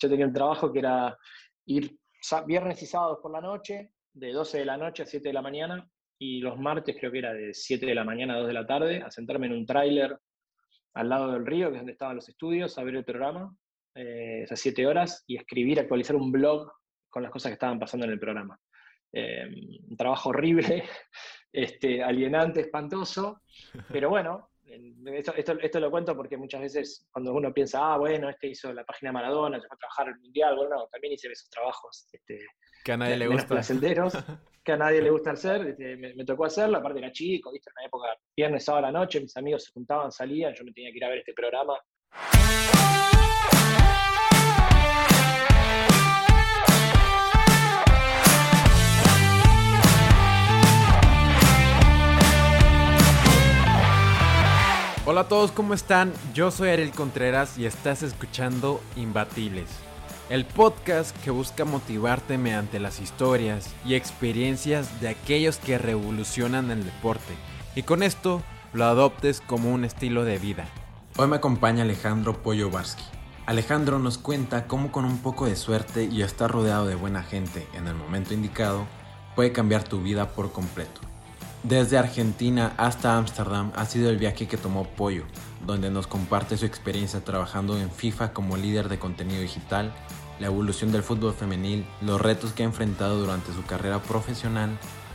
yo tenía un trabajo que era ir viernes y sábados por la noche, de 12 de la noche a 7 de la mañana, y los martes creo que era de 7 de la mañana a 2 de la tarde, a sentarme en un tráiler al lado del río, que es donde estaban los estudios, a ver el programa, eh, esas 7 horas, y escribir, actualizar un blog con las cosas que estaban pasando en el programa. Eh, un trabajo horrible, este, alienante, espantoso, pero bueno, esto, esto, lo cuento porque muchas veces cuando uno piensa, ah, bueno, este hizo la página Maradona, se fue a trabajar el Mundial, bueno, también hice esos trabajos este, que a nadie le gusta. placenteros, que a nadie le gusta hacer, este, me, tocó hacerlo, aparte era chico, viste, en una época, viernes, sábado a la noche, mis amigos se juntaban, salían, yo me tenía que ir a ver este programa. Hola a todos, ¿cómo están? Yo soy Ariel Contreras y estás escuchando Imbatibles, el podcast que busca motivarte mediante las historias y experiencias de aquellos que revolucionan el deporte y con esto lo adoptes como un estilo de vida. Hoy me acompaña Alejandro Pollo Barsky. Alejandro nos cuenta cómo con un poco de suerte y estar rodeado de buena gente en el momento indicado puede cambiar tu vida por completo. Desde Argentina hasta Ámsterdam ha sido el viaje que tomó Pollo, donde nos comparte su experiencia trabajando en FIFA como líder de contenido digital, la evolución del fútbol femenil, los retos que ha enfrentado durante su carrera profesional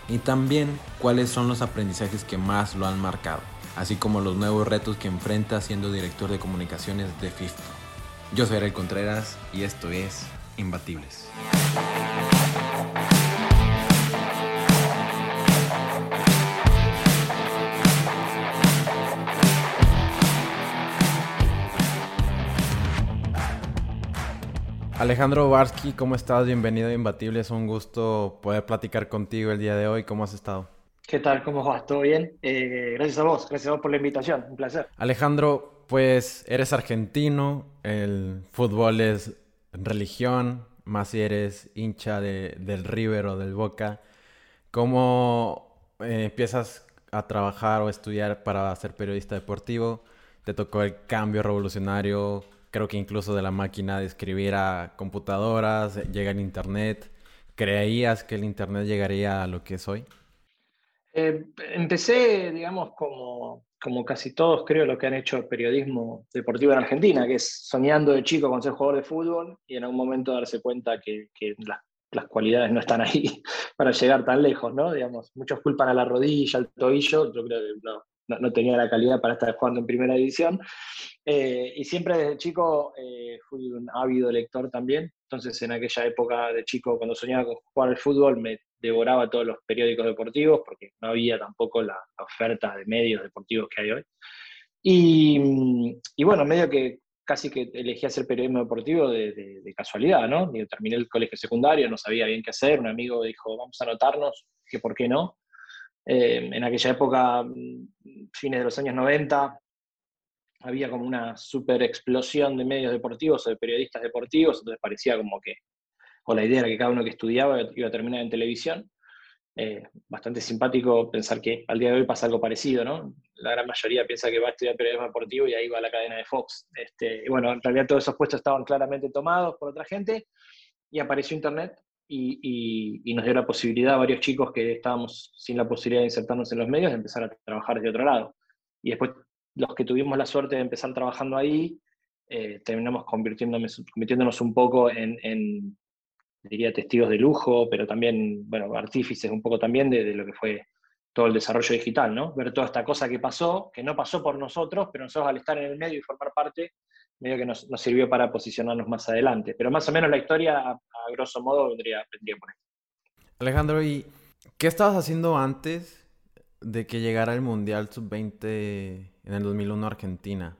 y también cuáles son los aprendizajes que más lo han marcado, así como los nuevos retos que enfrenta siendo director de comunicaciones de FIFA. Yo soy Ariel Contreras y esto es Imbatibles. Alejandro Barsky, ¿cómo estás? Bienvenido a Imbatible. Es un gusto poder platicar contigo el día de hoy. ¿Cómo has estado? ¿Qué tal? ¿Cómo vas? ¿Todo bien? Eh, gracias a vos, gracias a vos por la invitación. Un placer. Alejandro, pues eres argentino, el fútbol es religión, más si eres hincha del River o del Boca. ¿Cómo eh, empiezas a trabajar o estudiar para ser periodista deportivo? ¿Te tocó el cambio revolucionario? Creo que incluso de la máquina de escribir a computadoras, llega el Internet. ¿Creías que el Internet llegaría a lo que es hoy? Eh, empecé, digamos, como, como casi todos creo lo que han hecho periodismo deportivo en Argentina, que es soñando de chico con ser jugador de fútbol y en algún momento darse cuenta que, las cualidades no están ahí para llegar tan lejos, ¿no? Digamos, muchos culpan a la rodilla, al tobillo, yo creo que no, no, tenía la calidad para estar jugando en primera división. Eh, y siempre desde chico eh, fui un ávido lector también. Entonces, en aquella época de chico, cuando soñaba con jugar al fútbol, me devoraba todos los periódicos deportivos, porque no había tampoco la, oferta de medios deportivos que hay hoy. Y, y, bueno, medio que casi que elegí hacer periodismo deportivo de, casualidad, ¿no? terminé el colegio secundario, no sabía bien qué hacer, un amigo dijo, vamos a anotarnos, que por qué no. Eh, en aquella época, mm, fines de los años 90, había como una super explosión de medios deportivos o de periodistas deportivos, entonces parecía como que, o la idea era que cada uno que estudiaba iba a terminar en televisión. Eh, bastante simpático pensar que al día de hoy pasa algo parecido, ¿no? La gran mayoría piensa que va a estudiar periodismo deportivo y ahí va a la cadena de Fox. Este, bueno, en realidad todos esos puestos estaban claramente tomados por otra gente y apareció Internet y, nos dio la posibilidad a varios chicos que estábamos sin la posibilidad de insertarnos en los medios de empezar a trabajar de otro lado. Y después los que tuvimos la suerte de empezar trabajando ahí, eh, terminamos convirtiéndonos, un poco en, diría, testigos de lujo, pero también, bueno, artífices un poco también de, de, lo que fue todo el desarrollo digital, ¿no? Ver toda esta cosa que pasó, que no pasó por nosotros, pero nosotros al estar en el medio y formar parte, medio que nos, sirvió para posicionarnos más adelante. Pero más o menos la historia, a, grosso modo, vendría, vendría por ahí. Alejandro, ¿y qué estabas haciendo antes de que llegara el Mundial Sub-20 en el 2001 Argentina?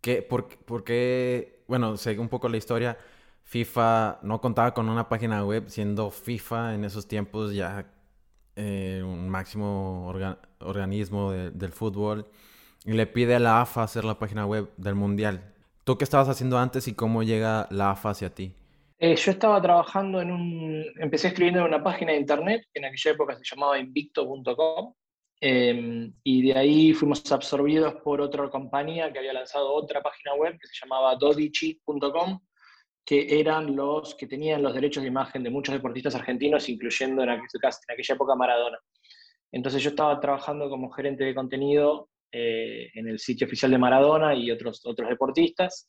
¿Qué, por, qué, bueno, sé un poco la historia, FIFA no contaba con una página web, siendo FIFA en esos tiempos ya eh, un máximo organismo del fútbol, y le pide a la AFA hacer la página web del Mundial. ¿Tú qué estabas haciendo antes y cómo llega la AFA hacia ti? Eh, yo estaba trabajando en un... Empecé escribiendo en una página de internet, que en aquella época se llamaba invicto.com, em, y de ahí fuimos absorbidos por otra compañía que había lanzado otra página web que se llamaba dodici.com, que eran los que tenían los derechos de imagen de muchos deportistas argentinos, incluyendo en, aquella época Maradona. Entonces yo estaba trabajando como gerente de contenido eh, en el sitio oficial de Maradona y otros, otros deportistas,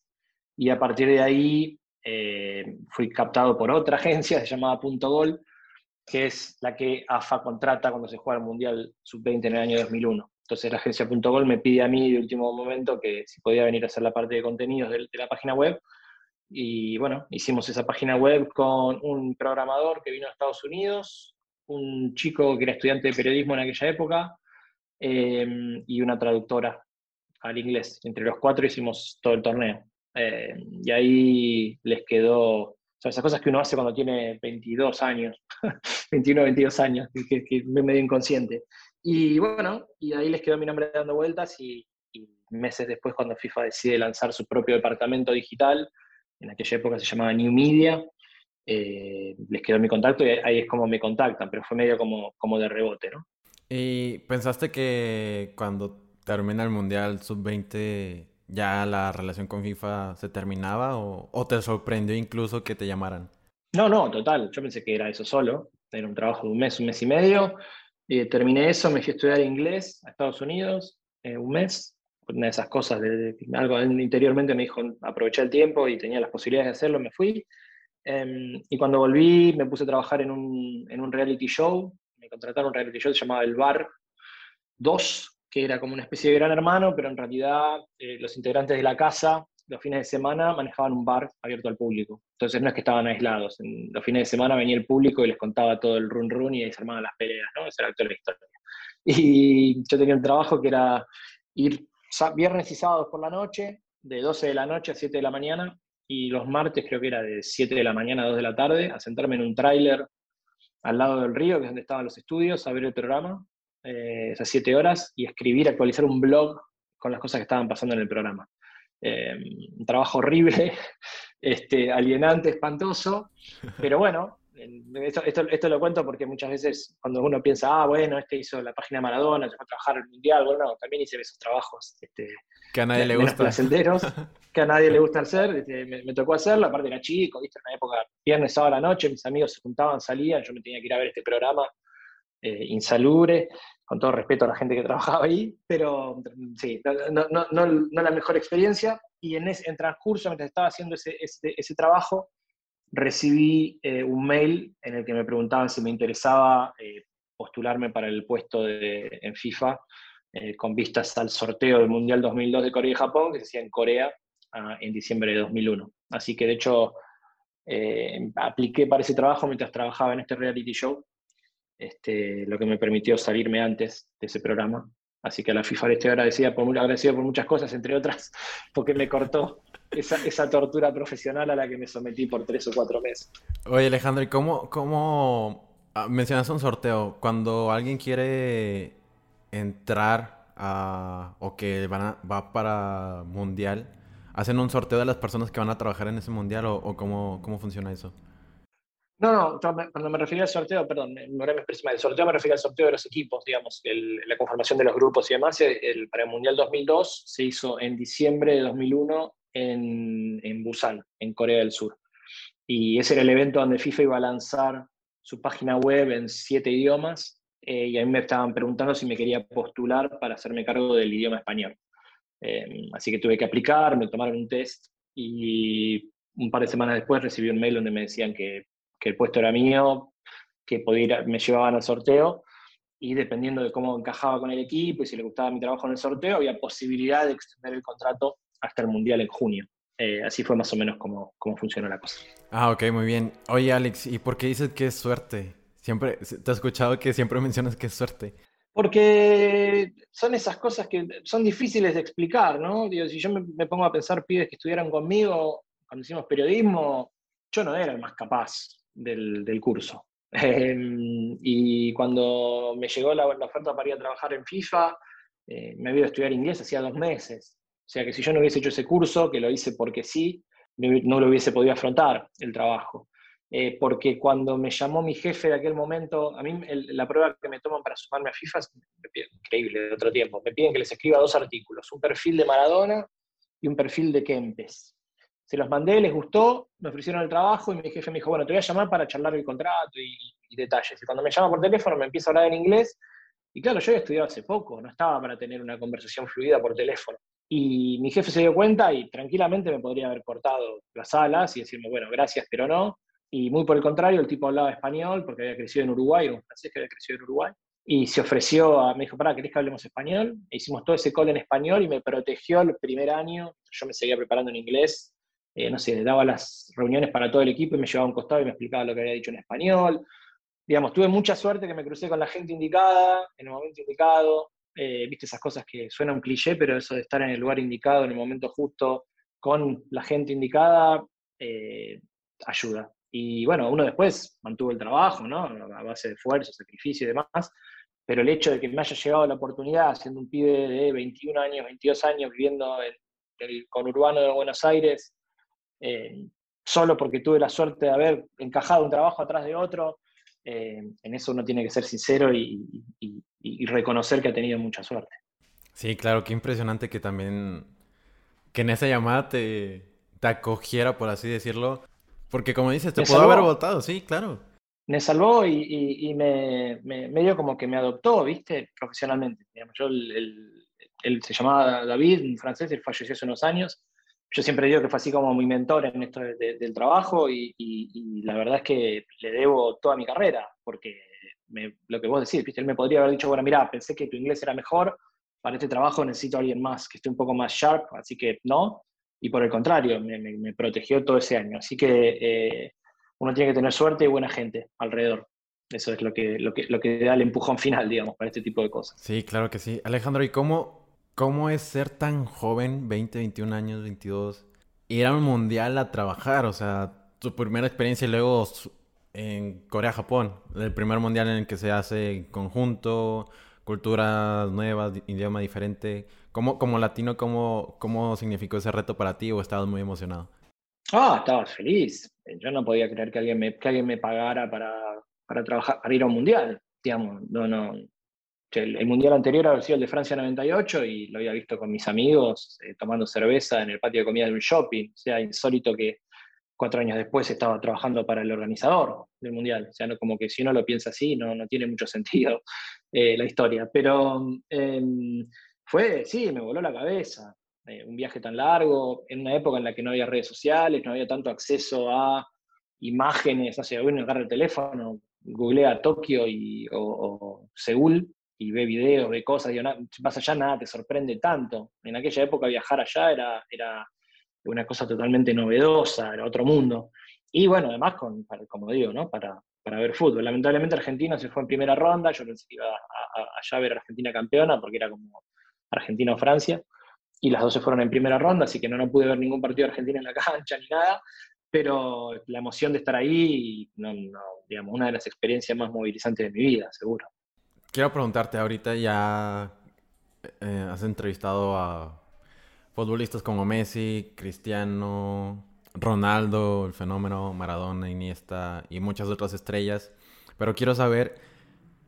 y a partir de ahí eh, fui captado por otra agencia, se llamaba Punto Gol, que es la que AFA contrata cuando se juega el Mundial Sub-20 en el año 2001. Entonces la agencia Punto Gol me pide a mí de último momento que si podía venir a hacer la parte de contenidos de la página web, y bueno, hicimos esa página web con un programador que vino a Estados Unidos, un chico que era estudiante de periodismo en aquella época em, y una traductora al inglés. Entre los cuatro hicimos todo el torneo. Em, y ahí les quedó, o esas cosas que uno hace cuando tiene 22 años, 21, 22 años, que, que, medio inconsciente. Y bueno, y ahí les quedó mi nombre dando vueltas y meses después cuando FIFA decide lanzar su propio departamento digital, en aquella época se llamaba New Media, eh, les quedó mi contacto y ahí es como me contactan, pero fue medio como, como de rebote, ¿no? ¿Y pensaste que cuando termina el Mundial Sub-20 ya la relación con FIFA se terminaba o, te sorprendió incluso que te llamaran? No, no, total. Yo pensé que era eso solo. Era un trabajo de un mes, un mes y medio. y terminé eso, me fui a estudiar inglés a Estados Unidos, eh, un mes una de esas cosas, de, algo interiormente me dijo, aproveché el tiempo y tenía las posibilidades de hacerlo, me fui. Em, y cuando volví me puse a trabajar en un, en un reality show, contrataron un reality show que se llamaba El Bar 2, que era como una especie de gran hermano, pero en realidad eh, los integrantes de la casa los fines de semana manejaban un bar abierto al público. Entonces no es que estaban aislados. Los fines de semana venía el público y les contaba todo el run run y ahí se armaban las peleas, ¿no? Esa era toda la historia. Y yo tenía un trabajo que era ir viernes y sábados por la noche, de 12 de la noche a 7 de la mañana, y los martes creo que era de 7 de la mañana a 2 de la tarde, a sentarme en un tráiler al lado del río, que es donde estaban los estudios, a ver el programa, eh, esas 7 horas, y escribir, actualizar un blog con las cosas que estaban pasando en el programa. Eh, un trabajo horrible, este, alienante, espantoso, pero bueno, esto, esto, lo cuento porque muchas veces cuando uno piensa, ah, bueno, este hizo la página Maradona, se fue a trabajar el Mundial, bueno, también hice esos trabajos. Este, que a nadie le gusta. Placenteros, que a nadie le gusta hacer, este, me, tocó hacerlo, aparte era chico, viste, en una época, viernes, sábado a la noche, mis amigos se juntaban, salían, yo me tenía que ir a ver este programa eh, insalubre, con todo respeto a la gente que trabajaba ahí, pero sí, no, no, no, no la mejor experiencia, y en, ese, en transcurso, mientras estaba haciendo ese, ese, ese trabajo, recibí eh, un mail en el que me preguntaban si me interesaba eh, postularme para el puesto de, en FIFA eh, con vistas al sorteo del Mundial 2002 de Corea y Japón, que se hacía en Corea ah, en diciembre de 2001. Así que de hecho apliqué para ese trabajo mientras trabajaba en este reality show, este, lo que me permitió salirme antes de ese programa. Así que a la FIFA le estoy agradecida por, agradecido por muchas cosas, entre otras, porque me cortó esa, tortura profesional a la que me sometí por tres o cuatro meses. Oye, Alejandro, ¿y cómo, cómo ah, mencionas un sorteo? Cuando alguien quiere entrar a, o que van va para mundial, ¿hacen un sorteo de las personas que van a trabajar en ese mundial o, cómo, cómo funciona eso? No, no, cuando me refería al sorteo, perdón, no era mi expresión, el sorteo me refiero al sorteo de los equipos, digamos, la conformación de los grupos y demás. El, para el Mundial 2002 se hizo en diciembre de 2001 en, Busan, en Corea del Sur. Y ese era el evento donde FIFA iba a lanzar su página web en siete idiomas eh, y a mí me estaban preguntando si me quería postular para hacerme cargo del idioma español. Eh, así que tuve que aplicar, me tomaron un test y un par de semanas después recibí un mail donde me decían que, que el puesto era mío, que podía me llevaban al sorteo y dependiendo de cómo encajaba con el equipo y si le gustaba mi trabajo en el sorteo, había posibilidad de extender el contrato hasta el Mundial en junio. Eh, así fue más o menos como, como funcionó la cosa. Ah, ok, muy bien. Oye, Alex, ¿y por qué dices que es suerte? Siempre, te he escuchado que siempre mencionas que es suerte. Porque son esas cosas que son difíciles de explicar, ¿no? Digo, si yo me, pongo a pensar pibes que estuvieran conmigo cuando hicimos periodismo, yo no era el más capaz del, del curso. Em, y cuando me llegó la, oferta para ir a trabajar en FIFA, eh, me había ido a estudiar inglés hacía dos meses. O sea que si yo no hubiese hecho ese curso, que lo hice porque sí, no lo hubiese podido afrontar el trabajo. Eh, porque cuando me llamó mi jefe de aquel momento, a mí la prueba que me toman para sumarme a FIFA es increíble, de otro tiempo. Me piden que les escriba dos artículos, un perfil de Maradona y un perfil de Kempes. se los mandé, les gustó, me ofrecieron el trabajo y mi jefe me dijo, bueno, te voy a llamar para charlar el contrato y, detalles. Y cuando me llama por teléfono me empieza a hablar en inglés. Y claro, yo había estudiado hace poco, no estaba para tener una conversación fluida por teléfono. Y mi jefe se dio cuenta y tranquilamente me podría haber cortado las alas y decirme, bueno, gracias, pero no. Y muy por el contrario, el tipo hablaba español porque había crecido en Uruguay, un francés que había crecido en Uruguay. Y se ofreció, a, me dijo, para, ¿querés que hablemos español? E hicimos todo ese call en español y me protegió el primer año. Yo me seguía preparando en inglés eh, no sé, daba las reuniones para todo el equipo y me llevaba a un costado y me explicaba lo que había dicho en español. Digamos, tuve mucha suerte que me crucé con la gente indicada, en el momento indicado. Eh, viste esas cosas que suenan un cliché, pero eso de estar en el lugar indicado, en el momento justo, con la gente indicada, eh, ayuda. Y bueno, uno después mantuvo el trabajo, ¿no? A base de esfuerzo, sacrificio y demás. Pero el hecho de que me haya llegado la oportunidad, siendo un pibe de 21 años, 22 años, viviendo en el conurbano de Buenos Aires, eh, solo porque tuve la suerte de haber encajado un trabajo atrás de otro. Eh, en eso uno tiene que ser sincero y, reconocer que ha tenido mucha suerte. Sí, claro, qué impresionante que también, que en esa llamada te, te acogiera, por así decirlo, porque como dices, te pudo haber votado, sí, claro. Me salvó y, me, me, medio como que me adoptó, viste, profesionalmente. yo, él se llamaba David, un francés, él falleció hace unos años, yo siempre digo que fue así como mi mentor en esto del trabajo y, la verdad es que le debo toda mi carrera, porque lo que vos decís, ¿viste? él me podría haber dicho, bueno, mira, pensé que tu inglés era mejor, para este trabajo necesito a alguien más, que esté un poco más sharp, así que no, y por el contrario, me, protegió todo ese año. Así que eh, uno tiene que tener suerte y buena gente alrededor. Eso es lo que, lo, que, lo que da el empujón final, digamos, para este tipo de cosas. Sí, claro que sí. Alejandro, ¿y cómo, ¿Cómo es ser tan joven, 20, 21 años, 22, ir a un mundial a trabajar? O sea, tu primera experiencia y luego en Corea-Japón, el primer mundial en el que se hace conjunto, culturas nuevas, idioma diferente. ¿Cómo, como latino, cómo, cómo significó ese reto para ti o estabas muy emocionado? Ah, estaba feliz. Yo no podía creer que alguien me, que alguien me pagara para, para trabajar, para ir a un mundial. Digamos, no, no, el, mundial anterior había sido el de Francia 98 y lo había visto con mis amigos eh, tomando cerveza en el patio de comida de un shopping. O sea, insólito que cuatro años después estaba trabajando para el organizador del mundial. O sea, no, como que si uno lo piensa así, no, no tiene mucho sentido eh, la historia. Pero em, fue, sí, me voló la cabeza. Eh, un viaje tan largo, en una época en la que no había redes sociales, no había tanto acceso a imágenes, o sea, uno agarra el teléfono, googlea Tokio y, o, Seúl y ve videos, ve cosas, y vas allá, nada te sorprende tanto. En aquella época viajar allá era, era una cosa totalmente novedosa, era otro mundo. Y bueno, además, con, como digo, ¿no? para, para ver fútbol. Lamentablemente Argentina se fue en primera ronda, yo pensé que iba a, allá a ver a Argentina campeona, porque era como Argentina o Francia, y las dos se fueron en primera ronda, así que no, no pude ver ningún partido de Argentina en la cancha ni nada, pero la emoción de estar ahí, no, digamos, una de las experiencias más movilizantes de mi vida, seguro. Quiero preguntarte, ahorita ya eh, has entrevistado a futbolistas como Messi, Cristiano, Ronaldo, el fenómeno, Maradona, Iniesta y muchas otras estrellas. Pero quiero saber,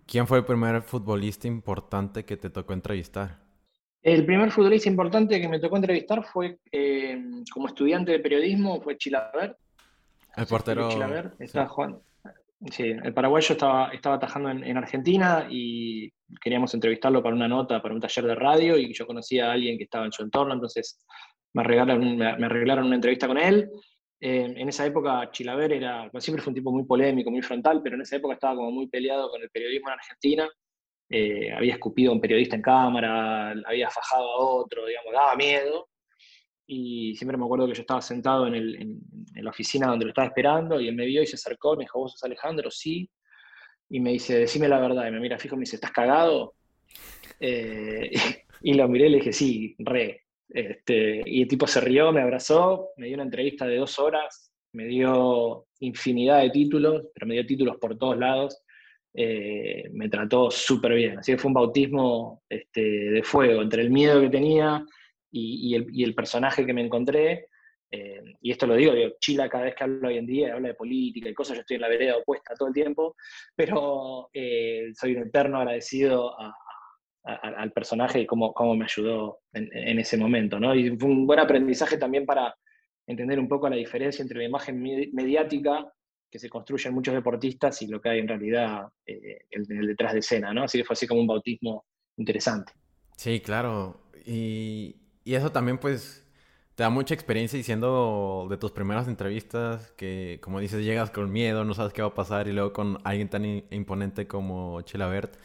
¿quién fue el primer futbolista importante que te tocó entrevistar? El primer futbolista importante que me tocó entrevistar fue, eh, como estudiante de periodismo, fue Chilaver. El portero. Chilaver, está Juan. Sí, el paraguayo estaba, estaba trabajando en, Argentina y queríamos entrevistarlo para una nota, para un taller de radio y yo conocía a alguien que estaba en su entorno, entonces me arreglaron, me, arreglaron una entrevista con él. Eh, en esa época Chilaver era, siempre fue un tipo muy polémico, muy frontal, pero en esa época estaba como muy peleado con el periodismo en Argentina. Eh, había escupido a un periodista en cámara, había fajado a otro, digamos, daba miedo y siempre me acuerdo que yo estaba sentado en, la oficina donde lo estaba esperando y él me vio y se acercó, me dijo, ¿vos sos Alejandro? Sí. Y me dice, decime la verdad. Y me mira fijo y me dice, ¿estás cagado? Eh, y lo miré y le dije, sí, re. Este, y el tipo se rió, me abrazó, me dio una entrevista de dos horas, me dio infinidad de títulos, pero me dio títulos por todos lados. Eh, me trató súper bien. Así que fue un bautismo este, de fuego entre el miedo que tenía y, el, personaje que me encontré, eh, y esto lo digo, digo, Chila cada vez que hablo hoy en día, habla de política y cosas, yo estoy en la vereda opuesta todo el tiempo, pero eh, soy un eterno agradecido al personaje y cómo, me ayudó en, ese momento, ¿no? Y fue un buen aprendizaje también para, entender un poco la diferencia entre la imagen mediática que se construyen muchos deportistas y lo que hay en realidad eh, el, detrás de escena, ¿no? Así que fue así como un bautismo interesante. Sí, claro. Y eso también pues te da mucha experiencia diciendo de tus primeras entrevistas que, como dices, llegas con miedo, no sabes qué va a pasar y luego con alguien tan imponente como Chilabert.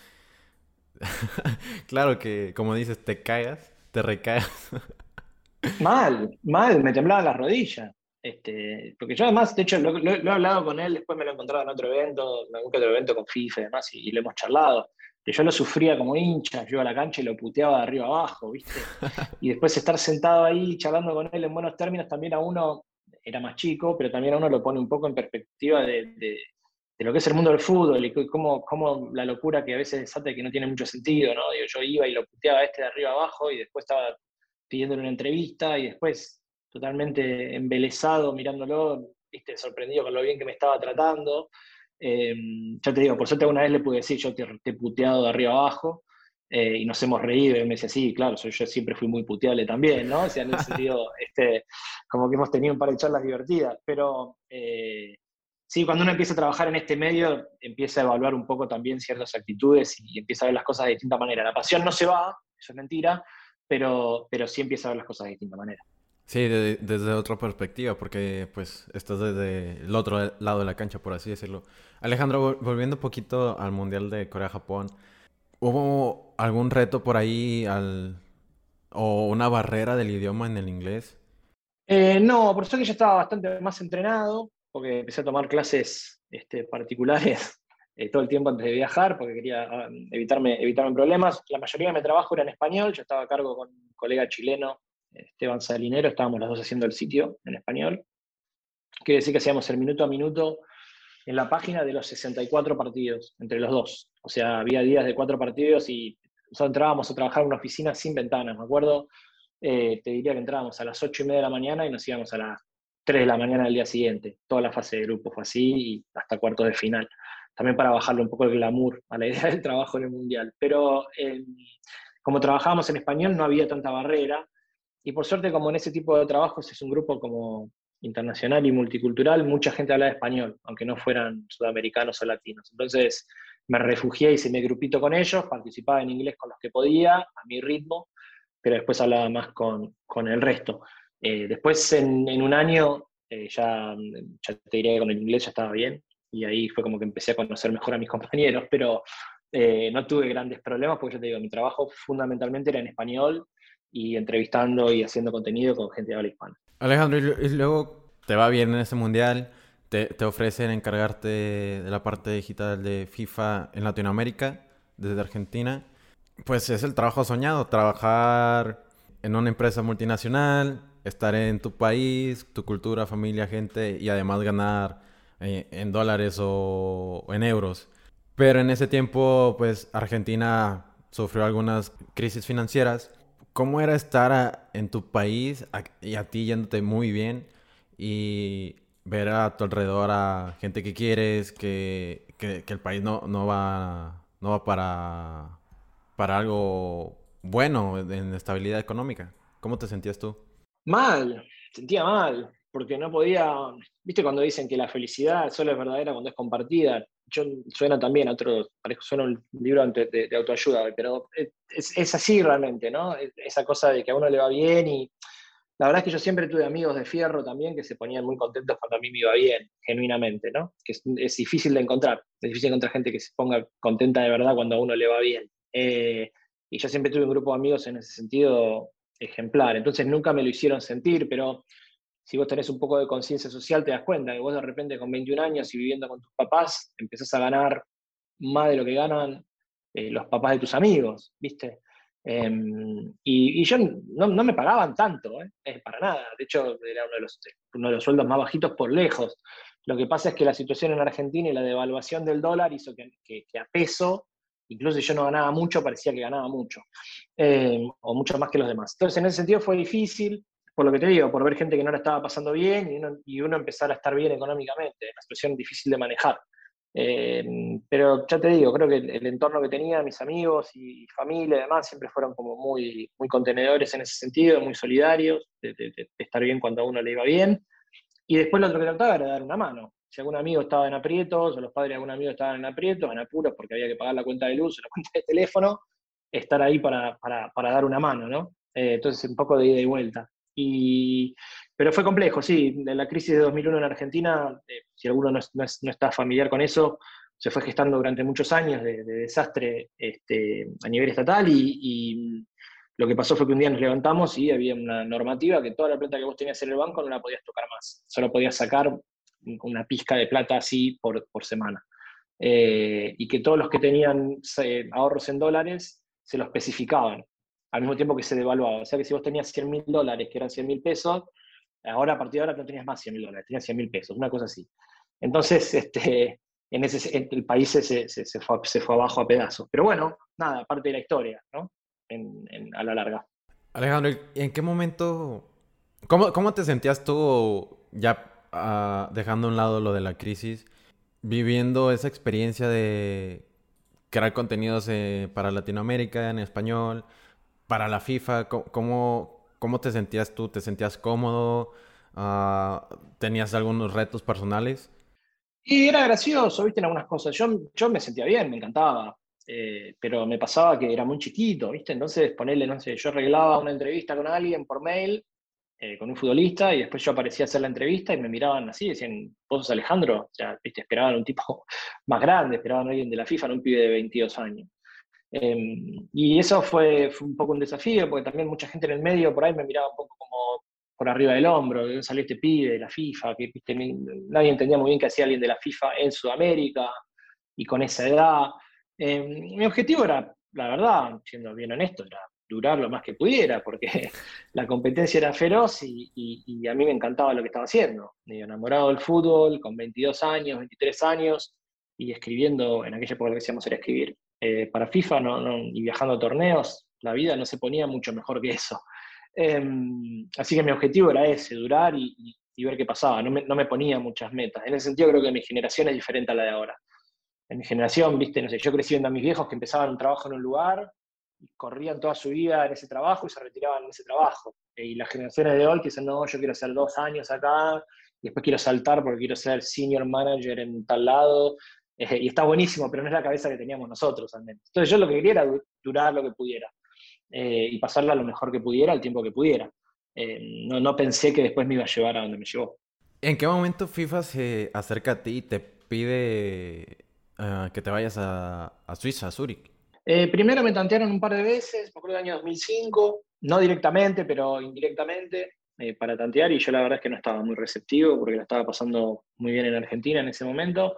claro que, como dices, te cagas, te recaes. mal, mal, me temblaban las rodillas. Este, porque yo además, de hecho, lo, he hablado con él, después me lo he encontrado en otro evento, en algún otro evento con FIFA y demás, y, y lo hemos charlado que yo lo sufría como hincha, yo a la cancha y lo puteaba de arriba abajo, ¿viste? Y después estar sentado ahí charlando con él en buenos términos, también a uno, era más chico, pero también a uno lo pone un poco en perspectiva de, lo que es el mundo del fútbol y cómo, cómo, la locura que a veces desata que no tiene mucho sentido, ¿no? yo iba y lo puteaba a este de arriba abajo y después estaba pidiéndole una entrevista y después totalmente embelesado mirándolo, ¿viste? Sorprendido con lo bien que me estaba tratando. Eh, ya te digo, por suerte una vez le pude decir, yo te, he puteado de arriba abajo, eh, y nos hemos reído, y me decía, sí, claro, yo siempre fui muy puteable también, ¿no? O sea, en ese sentido, este, como que hemos tenido un par de charlas divertidas, pero eh, sí, cuando uno empieza a trabajar en este medio, empieza a evaluar un poco también ciertas actitudes y empieza a ver las cosas de distinta manera. La pasión no se va, eso es mentira, pero, pero sí empieza a ver las cosas de distinta manera. Sí, desde otra perspectiva, porque pues estás desde el otro lado de la cancha, por así decirlo. Alejandro, volviendo un poquito al Mundial de Corea-Japón, ¿hubo algún reto por ahí al, o una barrera del idioma en el inglés? Eh, no, por suerte yo estaba bastante más entrenado, porque empecé a tomar clases este, particulares eh, todo el tiempo antes de viajar, porque quería ah, evitarme, evitarme problemas. La mayoría de mi trabajo era en español, yo estaba a cargo con un colega chileno Esteban Salinero, estábamos los dos haciendo el sitio en español. Quiere decir que hacíamos el minuto a minuto en la página de los 64 partidos, entre los dos. O sea, había días de cuatro partidos y nosotros entrábamos a trabajar en una oficina sin ventanas, me acuerdo. Eh, te diría que entrábamos a las 8 y media de la mañana y nos íbamos a las 3 de la mañana del día siguiente. Toda la fase de grupo fue así y hasta cuartos de final. También para bajarle un poco el glamour a la idea del trabajo en el Mundial. Pero eh, como trabajábamos en español no había tanta barrera y por suerte, como en ese tipo de trabajos es un grupo como internacional y multicultural, mucha gente habla español, aunque no fueran sudamericanos o latinos. Entonces me refugié, hice mi grupito con ellos, participaba en inglés con los que podía, a mi ritmo, pero después hablaba más con, con el resto. Eh, después, en, en, un año, eh, ya, ya, te diría que con el inglés ya estaba bien, y ahí fue como que empecé a conocer mejor a mis compañeros, pero eh, no tuve grandes problemas, porque yo te digo, mi trabajo fundamentalmente era en español, y entrevistando y haciendo contenido con gente de habla hispana. Alejandro, y luego te va bien en ese mundial, te, te, ofrecen encargarte de la parte digital de FIFA en Latinoamérica, desde Argentina. Pues es el trabajo soñado, trabajar en una empresa multinacional, estar en tu país, tu cultura, familia, gente y además ganar eh, en dólares o, o en euros. Pero en ese tiempo, pues Argentina sufrió algunas crisis financieras ¿Cómo era estar en tu país y a ti yéndote muy bien y ver a tu alrededor a gente que quieres, que, el país no, no, va, no va para, para algo bueno en estabilidad económica? ¿Cómo te sentías tú? Mal, sentía mal, porque no podía, viste cuando dicen que la felicidad solo es verdadera cuando es compartida, yo suena también a otro, suena un libro de, autoayuda, pero es, así realmente, ¿no? Esa cosa de que a uno le va bien y la verdad es que yo siempre tuve amigos de fierro también que se ponían muy contentos cuando a mí me iba bien, genuinamente, ¿no? Que es, difícil de encontrar, es difícil encontrar gente que se ponga contenta de verdad cuando a uno le va bien. Eh, y yo siempre tuve un grupo de amigos en ese sentido ejemplar, entonces nunca me lo hicieron sentir, pero si vos tenés un poco de conciencia social, te das cuenta que vos de repente con 21 años y viviendo con tus papás, empezás a ganar más de lo que ganan eh, los papás de tus amigos, ¿viste? Em, y, yo no, me pagaban tanto, ¿eh? para nada. De hecho, era uno de, los, uno de los sueldos más bajitos por lejos. Lo que pasa es que la situación en Argentina y la devaluación del dólar hizo que, a peso, incluso yo no ganaba mucho, parecía que ganaba mucho, o mucho más que los demás. Entonces, en ese sentido fue difícil por lo que te digo, por ver gente que no la estaba pasando bien y uno, y uno empezar a estar bien económicamente, una situación difícil de manejar. Eh, pero ya te digo, creo que el, entorno que tenía, mis amigos y, familia y demás, siempre fueron como muy, muy contenedores en ese sentido, muy solidarios, de, estar bien cuando a uno le iba bien. Y después lo otro que trataba era dar una mano. Si algún amigo estaba en aprietos, o los padres de algún amigo estaban en aprietos, en apuros porque había que pagar la cuenta de luz o la cuenta de teléfono, estar ahí para, para, para dar una mano, ¿no? Eh, entonces, un poco de ida y vuelta. Pero fue complejo, sí. La crisis de 2001 en Argentina, eh, si alguno no, no, está familiar con eso, se fue gestando durante muchos años de, desastre este, a nivel estatal y, lo que pasó fue que un día nos levantamos y había una normativa que toda la plata que vos tenías en el banco no la podías tocar más. Solo podías sacar una pizca de plata así por, por semana. Eh, y que todos los que tenían eh, ahorros en dólares se lo especificaban, al mismo tiempo que se devaluaba. O sea que si vos tenías 100 mil dólares, que eran 100 mil pesos, Ahora, a partir de ahora, no tenías más 100 mil dólares, tenías 100 mil pesos, una cosa así. Entonces, este, en ese, el país se, se, fue, se, fue, abajo a pedazos. Pero bueno, nada, parte de la historia, ¿no? En, a la larga. Alejandro, ¿en qué momento, cómo, cómo te sentías tú ya uh, dejando a un lado lo de la crisis, viviendo esa experiencia de crear contenidos eh, para Latinoamérica en español, para la FIFA? ¿Cómo, ¿Cómo te sentías tú? ¿Te sentías cómodo? Ah, ¿Tenías algunos retos personales? Y era gracioso, viste, en algunas cosas. Yo, yo me sentía bien, me encantaba, eh, pero me pasaba que era muy chiquito, viste. Entonces, ponerle, no sé, yo arreglaba una entrevista con alguien por mail, eh, con un futbolista, y después yo aparecía a hacer la entrevista y me miraban así, decían, vos sos Alejandro, o sea, viste, esperaban un tipo más grande, esperaban a alguien de la FIFA, no un pibe de 22 años. Em, y eso fue, un poco un desafío, porque también mucha gente en el medio por ahí me miraba un poco como por arriba del hombro, de salió este pibe de la FIFA, que nadie entendía muy bien qué hacía alguien de la FIFA en Sudamérica y con esa edad. Em, mi objetivo era, la verdad, siendo bien honesto, era durar lo más que pudiera, porque la competencia era feroz y, a mí me encantaba lo que estaba haciendo. Me enamorado del fútbol, con 22 años, 23 años, y escribiendo, en aquella época lo que hacíamos era escribir. Eh, para FIFA y viajando a torneos, la vida no se ponía mucho mejor que eso. Em, así que mi objetivo era ese, durar y, ver qué pasaba. No me, ponía muchas metas. En ese sentido creo que mi generación es diferente a la de ahora. En mi generación, viste, no sé, yo crecí viendo a mis viejos que empezaban un trabajo en un lugar corrían toda su vida en ese trabajo y se retiraban en ese trabajo. Y las generaciones de hoy que dicen, no, yo quiero hacer dos años acá, y después quiero saltar porque quiero ser senior manager en tal lado, eh, y está buenísimo, pero no es la cabeza que teníamos nosotros al menos. Entonces yo lo que quería era durar lo que pudiera eh, y pasarla lo mejor que pudiera, al tiempo que pudiera. Eh, no, no pensé que después me iba a llevar a donde me llevó. ¿En qué momento FIFA se acerca a ti y te pide que te vayas a, a Suiza, a Zúrich? primero me tantearon un par de veces, me acuerdo del año 2005, no directamente, pero indirectamente, para tantear, y yo la verdad es que no estaba muy receptivo porque la estaba pasando muy bien en Argentina en ese momento.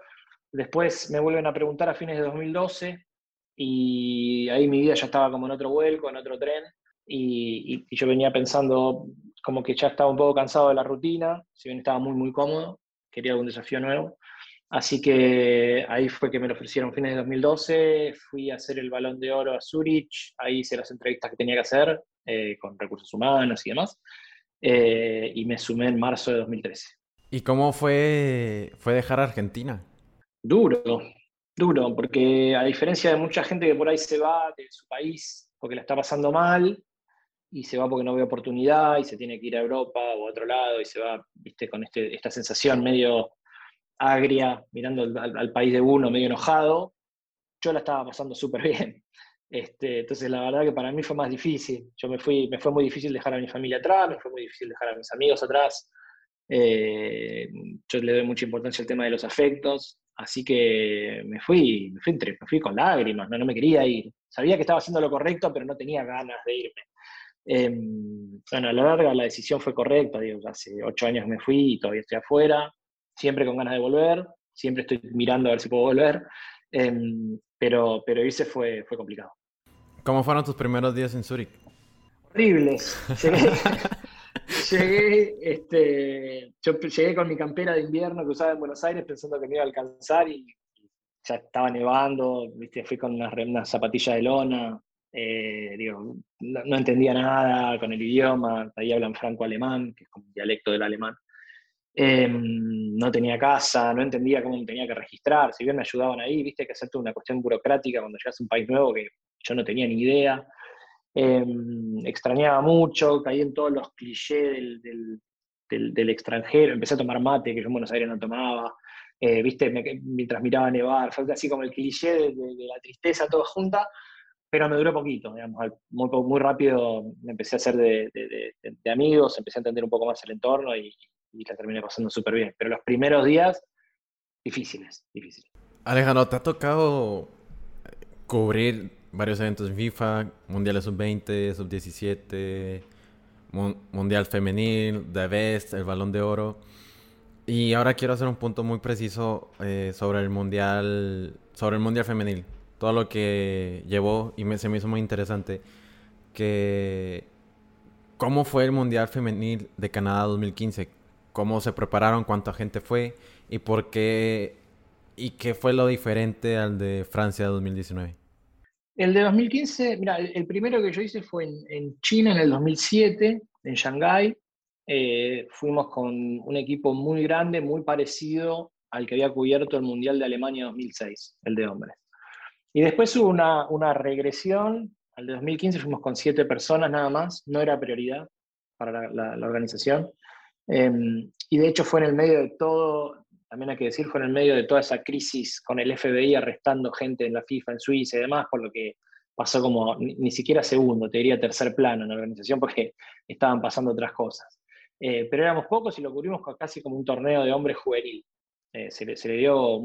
Después me vuelven a preguntar a fines de 2012 y ahí mi vida ya estaba como en otro vuelco, en otro tren, y, yo venía pensando como que ya estaba un poco cansado de la rutina, si bien estaba muy, muy cómodo, quería algún desafío nuevo. Así que ahí fue que me lo ofrecieron fines de 2012, fui a hacer el balón de oro a Zurich, ahí hice las entrevistas que tenía que hacer eh, con recursos humanos y demás, eh, y me sumé en marzo de 2013. ¿Y cómo fue, fue dejar Argentina? Duro, duro, porque a diferencia de mucha gente que por ahí se va de su país porque la está pasando mal y se va porque no ve oportunidad y se tiene que ir a Europa o a otro lado y se va, viste, con este, esta sensación medio agria, mirando al, país de uno, medio enojado, yo la estaba pasando súper bien. Este, entonces la verdad que para mí fue más difícil. Yo me fui, me fue muy difícil dejar a mi familia atrás, me fue muy difícil dejar a mis amigos atrás. Eh, yo le doy mucha importancia al tema de los afectos Así que me fui, me fui, entre, me fui con lágrimas, no, no me quería ir. Sabía que estaba haciendo lo correcto, pero no tenía ganas de irme. Em, bueno, a la larga la decisión fue correcta, digo, hace ocho años me fui y todavía estoy afuera, siempre con ganas de volver, siempre estoy mirando a ver si puedo volver, em, pero, pero irse fue, fue complicado. ¿Cómo fueron tus primeros días en Zurich? Horribles. llegué, este, yo llegué con mi campera de invierno que usaba en Buenos Aires pensando que me iba a alcanzar y ya estaba nevando, ¿viste? fui con unas, zapatillas de lona, eh, digo, no, entendía nada con el idioma, ahí hablan franco-alemán, que es como un dialecto del alemán. Em, no tenía casa, no entendía cómo me tenía que registrar, si bien me ayudaban ahí, viste que hacerte una cuestión burocrática cuando llegas a un país nuevo que yo no tenía ni idea. Em, extrañaba mucho, caí en todos los clichés del, extranjero, empecé a tomar mate, que yo en Buenos Aires no tomaba, eh, viste, mientras miraba nevar, fue así como el cliché de, la tristeza toda junta, pero me duró poquito, digamos, muy, rápido me empecé a hacer de, amigos, empecé a entender un poco más el entorno y, y la terminé pasando súper bien. Pero los primeros días, difíciles, difíciles. Alejandro, ¿te ha tocado cubrir varios eventos en FIFA, Mundiales Sub-20, Sub-17, Mundial Femenil, The Best, el Balón de Oro? Y ahora quiero hacer un punto muy preciso eh, sobre el Mundial, sobre el Mundial Femenil. Todo lo que llevó y me, se me hizo muy interesante. Que, ¿Cómo fue el Mundial Femenil de Canadá 2015? cómo se prepararon, cuánta gente fue y por qué y qué fue lo diferente al de Francia 2019. El de 2015, mira, el, primero que yo hice fue en, China en el 2007, en Shanghái. Eh, fuimos con un equipo muy grande, muy parecido al que había cubierto el Mundial de Alemania 2006, el de hombres. Y después hubo una, una regresión, al de 2015 fuimos con siete personas nada más, no era prioridad para la organización. Em, y de hecho fue en el medio de todo, también hay que decir, fue en el medio de toda esa crisis con el FBI arrestando gente en la FIFA, en Suiza y demás, por lo que pasó como ni, siquiera segundo, te diría tercer plano en la organización porque estaban pasando otras cosas. Eh, pero éramos pocos y lo cubrimos casi como un torneo de hombres juvenil. Eh, se, le, dio,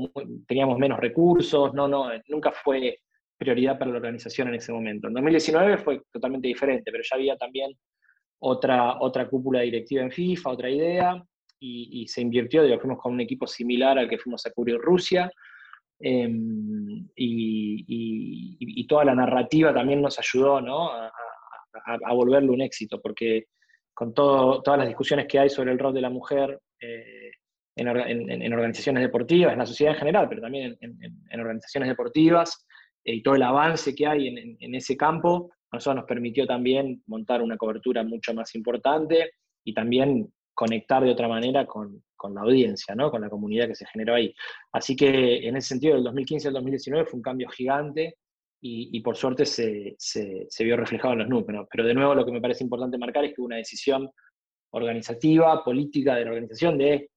teníamos menos recursos, no, no, nunca fue prioridad para la organización en ese momento. En 2019 fue totalmente diferente, pero ya había también otra, otra cúpula directiva en FIFA, otra idea, y, se invirtió, digo, fuimos con un equipo similar al que fuimos a cubrir Rusia, em, y, toda la narrativa también nos ayudó ¿no? a, a, volverlo un éxito, porque con todo, todas las discusiones que hay sobre el rol de la mujer eh, en, en, organizaciones deportivas, en la sociedad en general, pero también en, organizaciones deportivas, eh, y todo el avance que hay en, ese campo, eso nos permitió también montar una cobertura mucho más importante y también conectar de otra manera con, la audiencia, ¿no? con la comunidad que se generó ahí. Así que en ese sentido, del 2015 al 2019 fue un cambio gigante y, por suerte se, vio reflejado en los números. Pero de nuevo lo que me parece importante marcar es que hubo una decisión organizativa, política de la organización de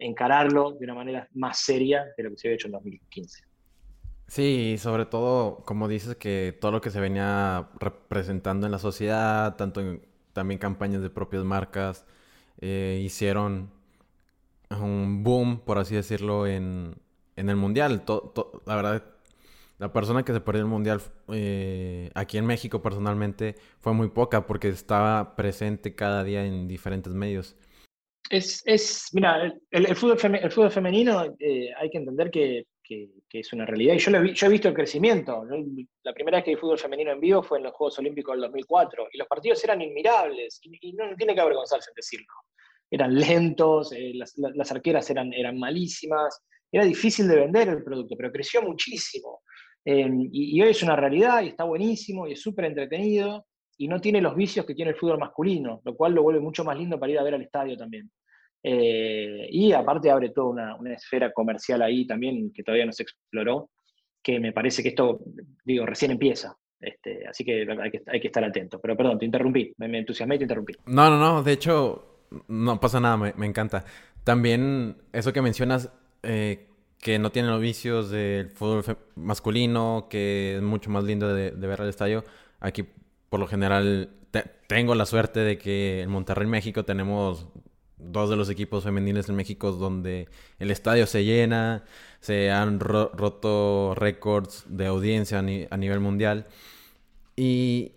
encararlo de una manera más seria de lo que se había hecho en 2015. Sí, sobre todo, como dices, que todo lo que se venía representando en la sociedad, tanto en también campañas de propias marcas, eh, hicieron un boom, por así decirlo, en, el mundial. la verdad, la persona que se perdió el mundial eh, aquí en México personalmente fue muy poca porque estaba presente cada día en diferentes medios. Es, es mira, el, fútbol, el fútbol femenino eh, hay que entender que que, es una realidad. Y yo, he visto el crecimiento. La primera vez que vi fútbol femenino en vivo fue en los Juegos Olímpicos del 2004. Y los partidos eran inmirables. Y, no, tiene que avergonzarse en decirlo. Eran lentos, eh, las, arqueras eran, malísimas. Era difícil de vender el producto, pero creció muchísimo. Em, y, hoy es una realidad y está buenísimo y es súper entretenido y no tiene los vicios que tiene el fútbol masculino, lo cual lo vuelve mucho más lindo para ir a ver al estadio también. Eh, y aparte abre toda una, esfera comercial ahí también que todavía no se exploró, que me parece que esto, digo, recién empieza. Este, así que hay, que estar atento. Pero perdón, te interrumpí, me, entusiasmé y te interrumpí. No, no, no, de hecho, no pasa nada, me, encanta. También eso que mencionas, eh, que no tiene los vicios del fútbol masculino, que es mucho más lindo de, ver al estadio. Aquí, por lo general, tengo la suerte de que en Monterrey, México, tenemos dos de los equipos femeniles en México donde el estadio se llena, se han roto récords de audiencia a, nivel mundial. Y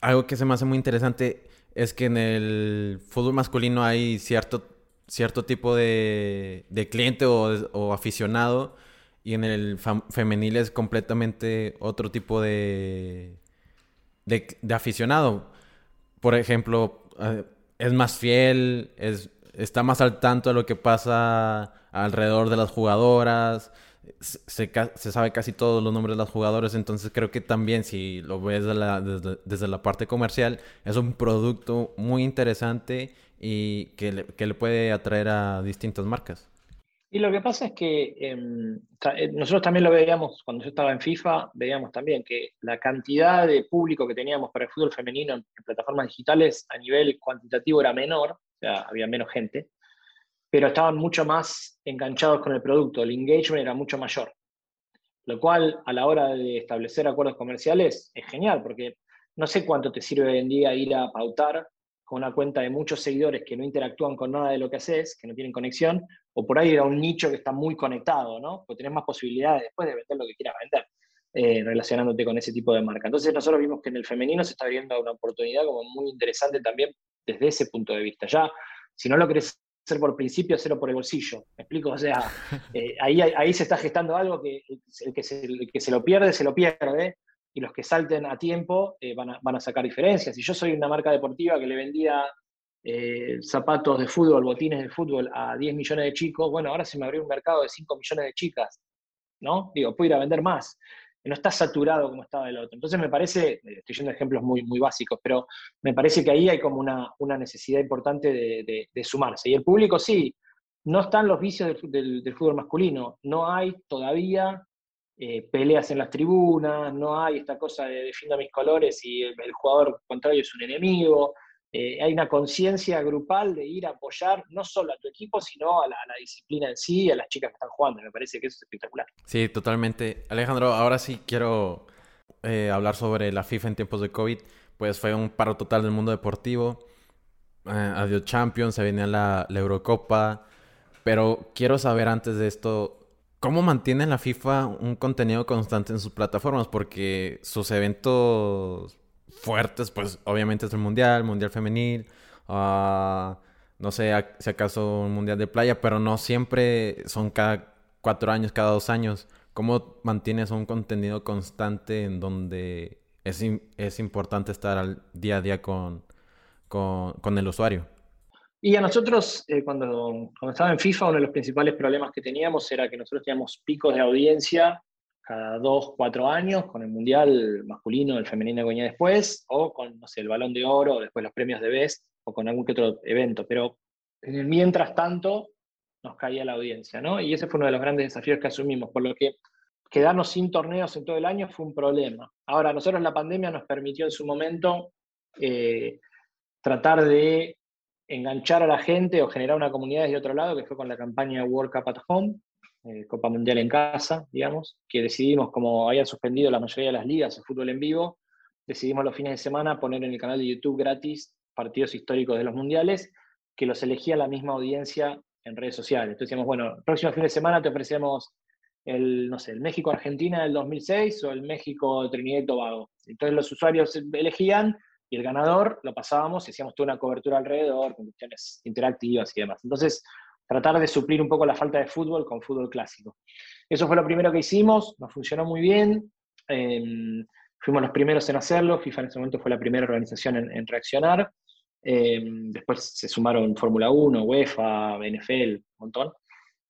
algo que se me hace muy interesante es que en el fútbol masculino hay cierto, cierto tipo de, cliente o, aficionado y en el femenil es completamente otro tipo de, de aficionado. Por ejemplo, eh, es más fiel, es, está más al tanto de lo que pasa alrededor de las jugadoras, se, sabe casi todos los nombres de las jugadoras, entonces creo que también si lo ves desde, la parte comercial, es un producto muy interesante y que le, puede atraer a distintas marcas. Y lo que pasa es que em, eh, nosotros también lo veíamos, cuando yo estaba en FIFA, veíamos también que la cantidad de público que teníamos para el fútbol femenino en, plataformas digitales a nivel cuantitativo era menor, o sea, había menos gente, pero estaban mucho más enganchados con el producto, el engagement era mucho mayor. Lo cual, a la hora de establecer acuerdos comerciales, es genial, porque no sé cuánto te sirve hoy en día ir a pautar con una cuenta de muchos seguidores que no interactúan con nada de lo que haces, que no tienen conexión, o por ahí a un nicho que está muy conectado, ¿no? Porque tenés más posibilidades después de vender lo que quieras vender, eh, relacionándote con ese tipo de marca. Entonces nosotros vimos que en el femenino se está abriendo una oportunidad como muy interesante también desde ese punto de vista. Ya, si no lo querés hacer por principio, hacerlo por el bolsillo. ¿Me explico? O sea, eh, ahí, ahí se está gestando algo que el que, se, el que se lo pierde, se lo pierde, y los que salten a tiempo eh, van, a, van, a, sacar diferencias. Si yo soy una marca deportiva que le vendía eh, zapatos de fútbol, botines de fútbol a 10 millones de chicos, bueno, ahora se me abrió un mercado de 5 millones de chicas, ¿no? Digo, puedo ir a vender más. No está saturado como estaba el otro. Entonces me parece, eh, estoy yendo ejemplos muy, muy básicos, pero me parece que ahí hay como una, una necesidad importante de, sumarse. Y el público sí, no están los vicios del fútbol masculino, no hay todavía eh, peleas en las tribunas, no hay esta cosa de defiendo mis colores y el, jugador contrario es un enemigo. Eh, hay una conciencia grupal de ir a apoyar no solo a tu equipo, sino a la, disciplina en sí a las chicas que están jugando. Me parece que eso es espectacular. Sí, totalmente. Alejandro, ahora sí quiero eh, hablar sobre la FIFA en tiempos de COVID. Pues fue un paro total del mundo deportivo. adiós Champions, se venía la, la Eurocopa. Pero quiero saber antes de esto, ¿Cómo mantiene la FIFA un contenido constante en sus plataformas? Porque sus eventos fuertes, pues obviamente es el Mundial, Mundial Femenil, uh, no sé si acaso un Mundial de Playa, pero no siempre son cada cuatro años, cada dos años. ¿Cómo mantienes un contenido constante en donde es, es importante estar al día a día con, con el usuario? Y a nosotros, eh, cuando, cuando estaba en FIFA, uno de los principales problemas que teníamos era que nosotros teníamos picos de audiencia cada dos, cuatro años, con el Mundial masculino, el femenino que venía después, o con, no sé, el Balón de Oro, o después los premios de Best, o con algún que otro evento. Pero mientras tanto, nos caía la audiencia, ¿no? Y ese fue uno de los grandes desafíos que asumimos, por lo que quedarnos sin torneos en todo el año fue un problema. Ahora, nosotros la pandemia nos permitió en su momento eh, tratar de enganchar a la gente o generar una comunidad desde otro lado, que fue con la campaña World Cup at Home, eh, Copa Mundial en Casa, digamos, que decidimos, como habían suspendido la mayoría de las ligas de fútbol en vivo, decidimos los fines de semana poner en el canal de YouTube gratis partidos históricos de los mundiales, que los elegía la misma audiencia en redes sociales. Entonces decíamos, bueno, el próximo fin de semana te ofrecemos el, no sé, el México-Argentina del 2006 o el México-Trinidad y Tobago. Entonces los usuarios elegían y el ganador lo pasábamos y hacíamos toda una cobertura alrededor, con cuestiones interactivas y demás. Entonces, tratar de suplir un poco la falta de fútbol con fútbol clásico. Eso fue lo primero que hicimos, nos funcionó muy bien, em, fuimos los primeros en hacerlo, FIFA en ese momento fue la primera organización en, reaccionar, em, después se sumaron Fórmula 1, UEFA, NFL, un montón.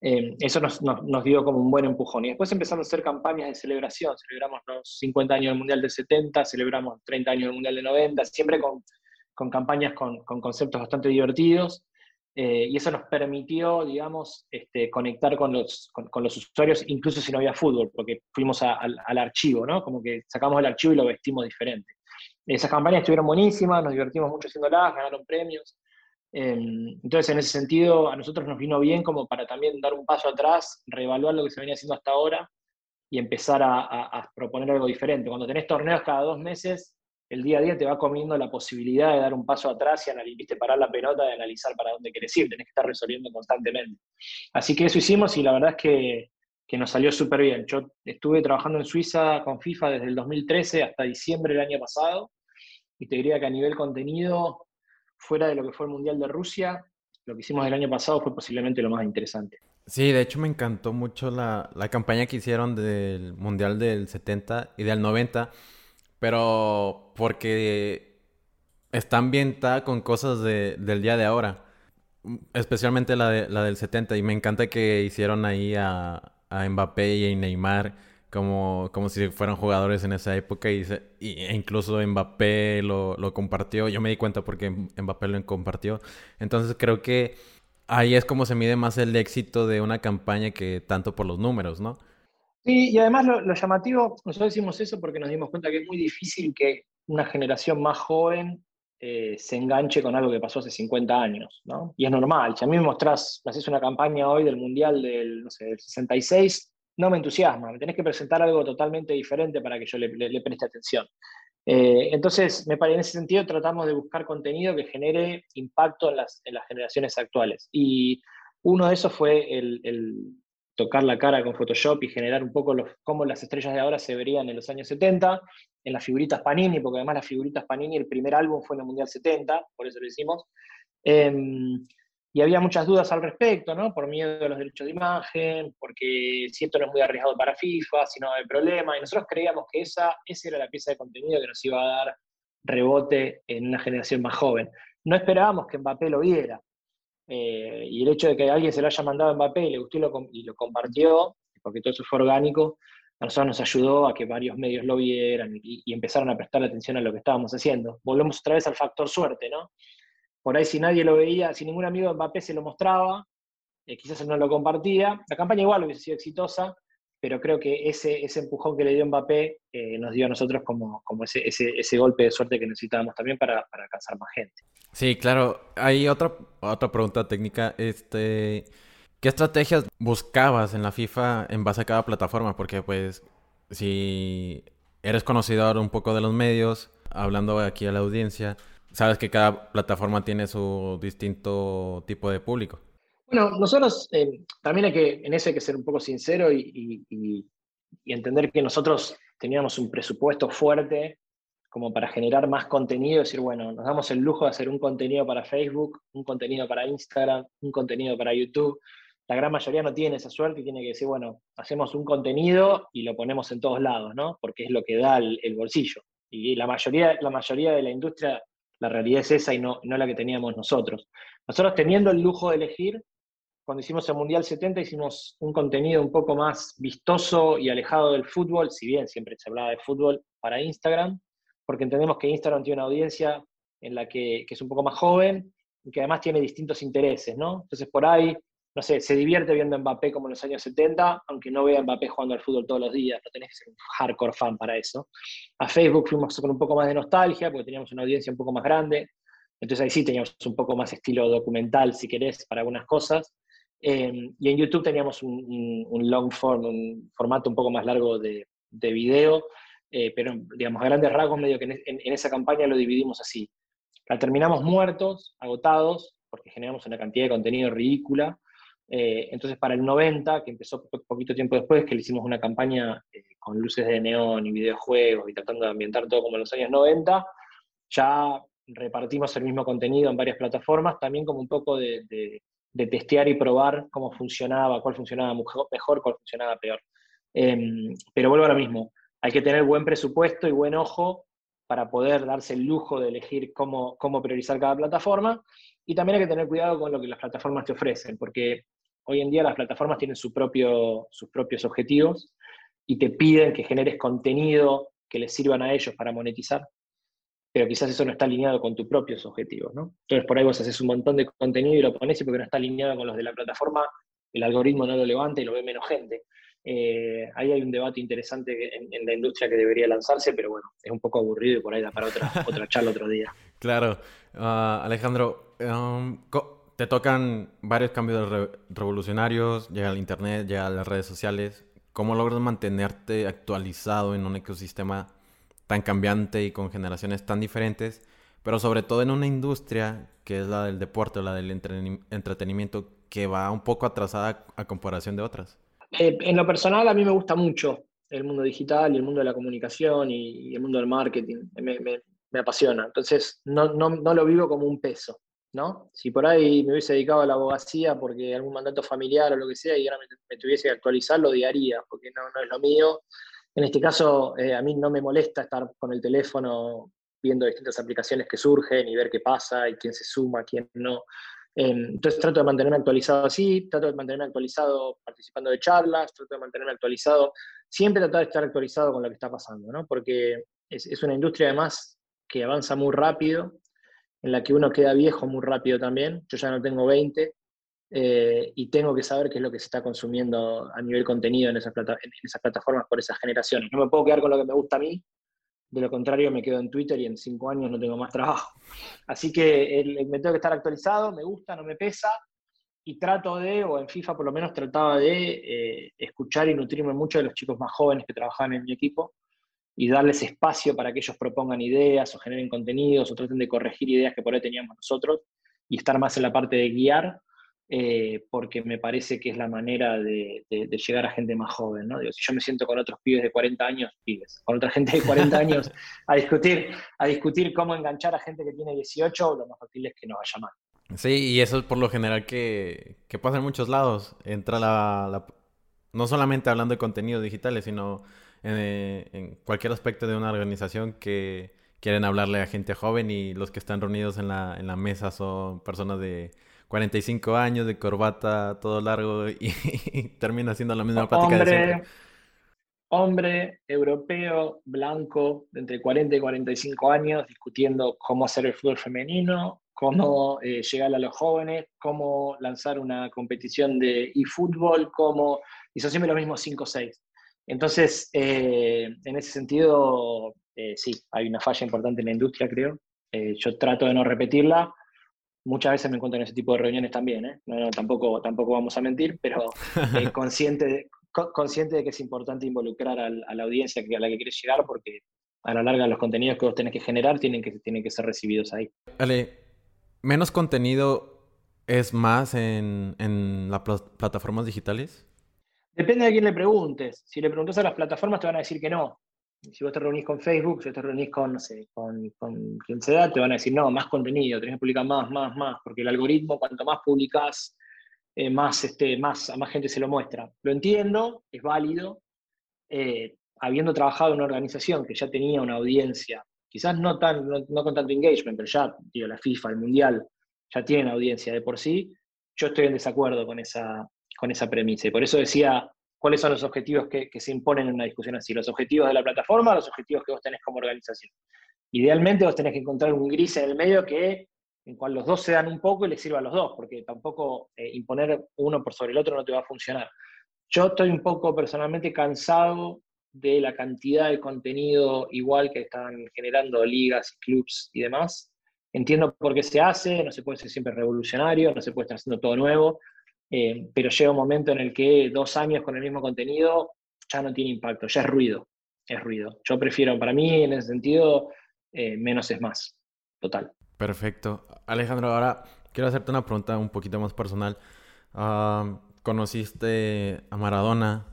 Eh, eso nos, dio como un buen empujón. Y después empezamos a hacer campañas de celebración. Celebramos los 50 años del Mundial del 70, celebramos 30 años del Mundial del 90, siempre con, campañas con, conceptos bastante divertidos. Eh, y eso nos permitió, digamos, este, conectar con los, con, los usuarios, incluso si no había fútbol, porque fuimos al, archivo, ¿no? Como que sacamos el archivo y lo vestimos diferente. Esas campañas estuvieron buenísimas, nos divertimos mucho haciéndolas, ganaron premios. Em, entonces, en ese sentido, a nosotros nos vino bien como para también dar un paso atrás, reevaluar lo que se venía haciendo hasta ahora y empezar a, proponer algo diferente. Cuando tenés torneos cada dos meses, el día a día te va comiendo la posibilidad de dar un paso atrás y analizar, parar la pelota, de analizar para dónde querés ir, tenés que estar resolviendo constantemente. Así que eso hicimos y la verdad es que, que nos salió súper bien. Yo estuve trabajando en Suiza con FIFA desde el 2013 hasta diciembre del año pasado y te diría que a nivel contenido fuera de lo que fue el Mundial de Rusia, lo que hicimos el año pasado fue posiblemente lo más interesante. Sí, de hecho me encantó mucho la, campaña que hicieron del Mundial del 70 y del 90, pero porque está ambientada con cosas del día de ahora, especialmente la, de, la del 70, y me encanta que hicieron ahí a, a Mbappé y a Neymar como, como si fueran jugadores en esa época y, e incluso Mbappé lo, lo, compartió. Yo me di cuenta porque Mbappé lo compartió. Entonces creo que ahí es como se mide más el éxito de una campaña que tanto por los números, ¿no? Sí, y además lo, llamativo, nosotros decimos eso porque nos dimos cuenta que es muy difícil que una generación más joven eh, se enganche con algo que pasó hace 50 años, ¿no? Y es normal, si a mí me mostrás, me haces una campaña hoy del Mundial del, no sé, del 66, no me entusiasma, me tenés que presentar algo totalmente diferente para que yo le, preste atención. Eh, entonces, me parece, en ese sentido tratamos de buscar contenido que genere impacto en las, generaciones actuales. Y uno de esos fue el, tocar la cara con Photoshop y generar un poco cómo las estrellas de ahora se verían en los años 70, en las figuritas Panini, porque además las figuritas Panini, el primer álbum fue en el Mundial 70, por eso lo hicimos. Em, y había muchas dudas al respecto, ¿no? Por miedo a los derechos de imagen, porque si esto no es muy arriesgado para FIFA, si no hay problema. Y nosotros creíamos que esa, esa era la pieza de contenido que nos iba a dar rebote en una generación más joven. No esperábamos que Mbappé lo viera. Eh, y el hecho de que alguien se lo haya mandado a Mbappé y le gustó y lo, compartió, porque todo eso fue orgánico, a nosotros nos ayudó a que varios medios lo vieran y, y empezaron a prestar atención a lo que estábamos haciendo. Volvemos otra vez al factor suerte, ¿no? Por ahí si nadie lo veía, si ningún amigo de Mbappé se lo mostraba, eh, quizás no lo compartía. La campaña igual hubiese sido exitosa, pero creo que ese, empujón que le dio Mbappé eh, nos dio a nosotros como, ese, golpe de suerte que necesitábamos también para, alcanzar más gente. Sí, claro. Hay otra, pregunta técnica. Este, ¿Qué estrategias buscabas en la FIFA en base a cada plataforma? Porque pues si eres conocedor un poco de los medios, hablando aquí a la audiencia, sabes que cada plataforma tiene su distinto tipo de público. Bueno, nosotros eh, también hay que, en eso hay que ser un poco sincero y, entender que nosotros teníamos un presupuesto fuerte como para generar más contenido, decir, bueno, nos damos el lujo de hacer un contenido para Facebook, un contenido para Instagram, un contenido para YouTube. La gran mayoría no tiene esa suerte y tiene que decir, bueno, hacemos un contenido y lo ponemos en todos lados, ¿no? Porque es lo que da el, el bolsillo. Y la mayoría, la mayoría de la industria la realidad es esa y no, no la que teníamos nosotros. Nosotros teniendo el lujo de elegir, cuando hicimos el Mundial 70 hicimos un contenido un poco más vistoso y alejado del fútbol, si bien siempre se hablaba de fútbol, para Instagram, porque entendemos que Instagram tiene una audiencia en la que, que es un poco más joven y que además tiene distintos intereses, ¿no? Entonces por ahí no sé, se divierte viendo a Mbappé como en los años 70, aunque no vea a Mbappé jugando al fútbol todos los días, no tenés que ser un hardcore fan para eso. A Facebook fuimos con un poco más de nostalgia, porque teníamos una audiencia un poco más grande, entonces ahí sí teníamos un poco más estilo documental, si querés, para algunas cosas. Em, y en YouTube teníamos un, long form, un formato un poco más largo de, de video, eh, pero digamos, a grandes rasgos, medio que en, en esa campaña lo dividimos así. La terminamos muertos, agotados, porque generamos una cantidad de contenido ridícula, eh, entonces, para el 90, que empezó poquito tiempo después, que le hicimos una campaña eh, con luces de neón y videojuegos y tratando de ambientar todo como en los años 90, ya repartimos el mismo contenido en varias plataformas, también como un poco de, testear y probar cómo funcionaba, cuál funcionaba mejor, cuál funcionaba peor. Em, pero vuelvo ahora mismo, hay que tener buen presupuesto y buen ojo para poder darse el lujo de elegir cómo, cómo priorizar cada plataforma. Y también hay que tener cuidado con lo que las plataformas te ofrecen, porque Hoy en día las plataformas tienen su propio, sus propios objetivos y te piden que generes contenido que les sirvan a ellos para monetizar, pero quizás eso no está alineado con tus propios objetivos, ¿no? Entonces por ahí vos haces un montón de contenido y lo pones y porque no está alineado con los de la plataforma, el algoritmo no lo levanta y lo ve menos gente. Eh, ahí hay un debate interesante en, la industria que debería lanzarse, pero bueno, es un poco aburrido y por ahí da para otra, otra charla otro día. Claro. Ah, Alejandro, um, te tocan varios cambios revolucionarios, llega el Internet, llega las redes sociales. ¿Cómo logras mantenerte actualizado en un ecosistema tan cambiante y con generaciones tan diferentes? Pero sobre todo en una industria que es la del deporte o la del entretenimiento que va un poco atrasada a comparación de otras. Eh, en lo personal a mí me gusta mucho el mundo digital y el mundo de la comunicación y, el mundo del marketing. Me, apasiona. Entonces no, no lo vivo como un peso. ¿No? Si por ahí me hubiese dedicado a la abogacía porque algún mandato familiar o lo que sea y ahora me, tuviese que actualizar, lo odiaría, porque no, no es lo mío. En este caso, eh, a mí no me molesta estar con el teléfono viendo distintas aplicaciones que surgen y ver qué pasa y quién se suma, quién no. entonces trato de mantenerme actualizado así, trato de mantenerme actualizado participando de charlas, trato de mantenerme actualizado, siempre trato de estar actualizado con lo que está pasando, ¿no? Porque es, es una industria además que avanza muy rápido, en la que uno queda viejo muy rápido también. Yo ya no tengo 20 eh, y tengo que saber qué es lo que se está consumiendo a nivel contenido en esas, plataformas por esas generaciones. No me puedo quedar con lo que me gusta a mí, de lo contrario me quedo en Twitter y en cinco años no tengo más trabajo. Así que me tengo que estar actualizado, me gusta, no me pesa, y trato de, o en FIFA por lo menos trataba de eh, escuchar y nutrirme mucho de los chicos más jóvenes que trabajaban en mi equipo y darles espacio para que ellos propongan ideas o generen contenidos o traten de corregir ideas que por ahí teníamos nosotros y estar más en la parte de guiar, eh, porque me parece que es la manera de, llegar a gente más joven. ¿no? si yo me siento con otros pibes de 40 años, pibes, con otra gente de 40 años a discutir, a discutir cómo enganchar a gente que tiene 18, lo más fácil es que nos vaya mal. Sí, y eso es por lo general que, que pasa en muchos lados. Entra la, no solamente hablando de contenidos digitales, sino eh, en, cualquier aspecto de una organización que quieren hablarle a gente joven y los que están reunidos en la, en la mesa son personas de 45 años, de corbata, todo largo y, termina siendo la misma plática hombre, de siempre. Hombre, europeo, blanco, de entre 40 y 45 años, discutiendo cómo hacer el fútbol femenino, cómo eh, llegar a los jóvenes, cómo lanzar una competición de eFootball, cómo... Y son siempre los mismos 5 o 6. Entonces, eh, en ese sentido, eh, sí, hay una falla importante en la industria, creo. Eh, yo trato de no repetirla. Muchas veces me encuentro en ese tipo de reuniones también, no, tampoco, tampoco vamos a mentir, pero consciente, de, consciente de que es importante involucrar a la audiencia a la que quieres llegar, porque a la larga los contenidos que vos tenés que generar tienen que, tienen que ser recibidos ahí. Ale, ¿menos contenido es más en, en las plataformas digitales? Depende de quién le preguntes. Si le preguntas a las plataformas, te van a decir que no. Si vos te reunís con Facebook, si vos te reunís con, no sé, con, con sea, te van a decir, no, más contenido, tenés que publicar más, más, más, porque el algoritmo, cuanto más publicás, eh, más, este, más, a más gente se lo muestra. Lo entiendo, es válido. Eh, habiendo trabajado en una organización que ya tenía una audiencia, quizás no, tan, no, con tanto engagement, pero ya, digo, la FIFA, el Mundial, ya tienen audiencia de por sí, yo estoy en desacuerdo con esa, con esa premisa. Y por eso decía, ¿cuáles son los objetivos que, se imponen en una discusión así? Los objetivos de la plataforma, los objetivos que vos tenés como organización. Idealmente vos tenés que encontrar un gris en el medio que en cual los dos se dan un poco y les sirva a los dos, porque tampoco eh, imponer uno por sobre el otro no te va a funcionar. Yo estoy un poco personalmente cansado de la cantidad de contenido igual que están generando ligas, clubs y demás. Entiendo por qué se hace, no se puede ser siempre revolucionario, no se puede estar haciendo todo nuevo, eh, pero llega un momento en el que dos años con el mismo contenido ya no tiene impacto, ya es ruido, es ruido. Yo prefiero, para mí, en ese sentido, eh, menos es más, total. Perfecto. Alejandro, ahora quiero hacerte una pregunta un poquito más personal. Ah, ¿Conociste a Maradona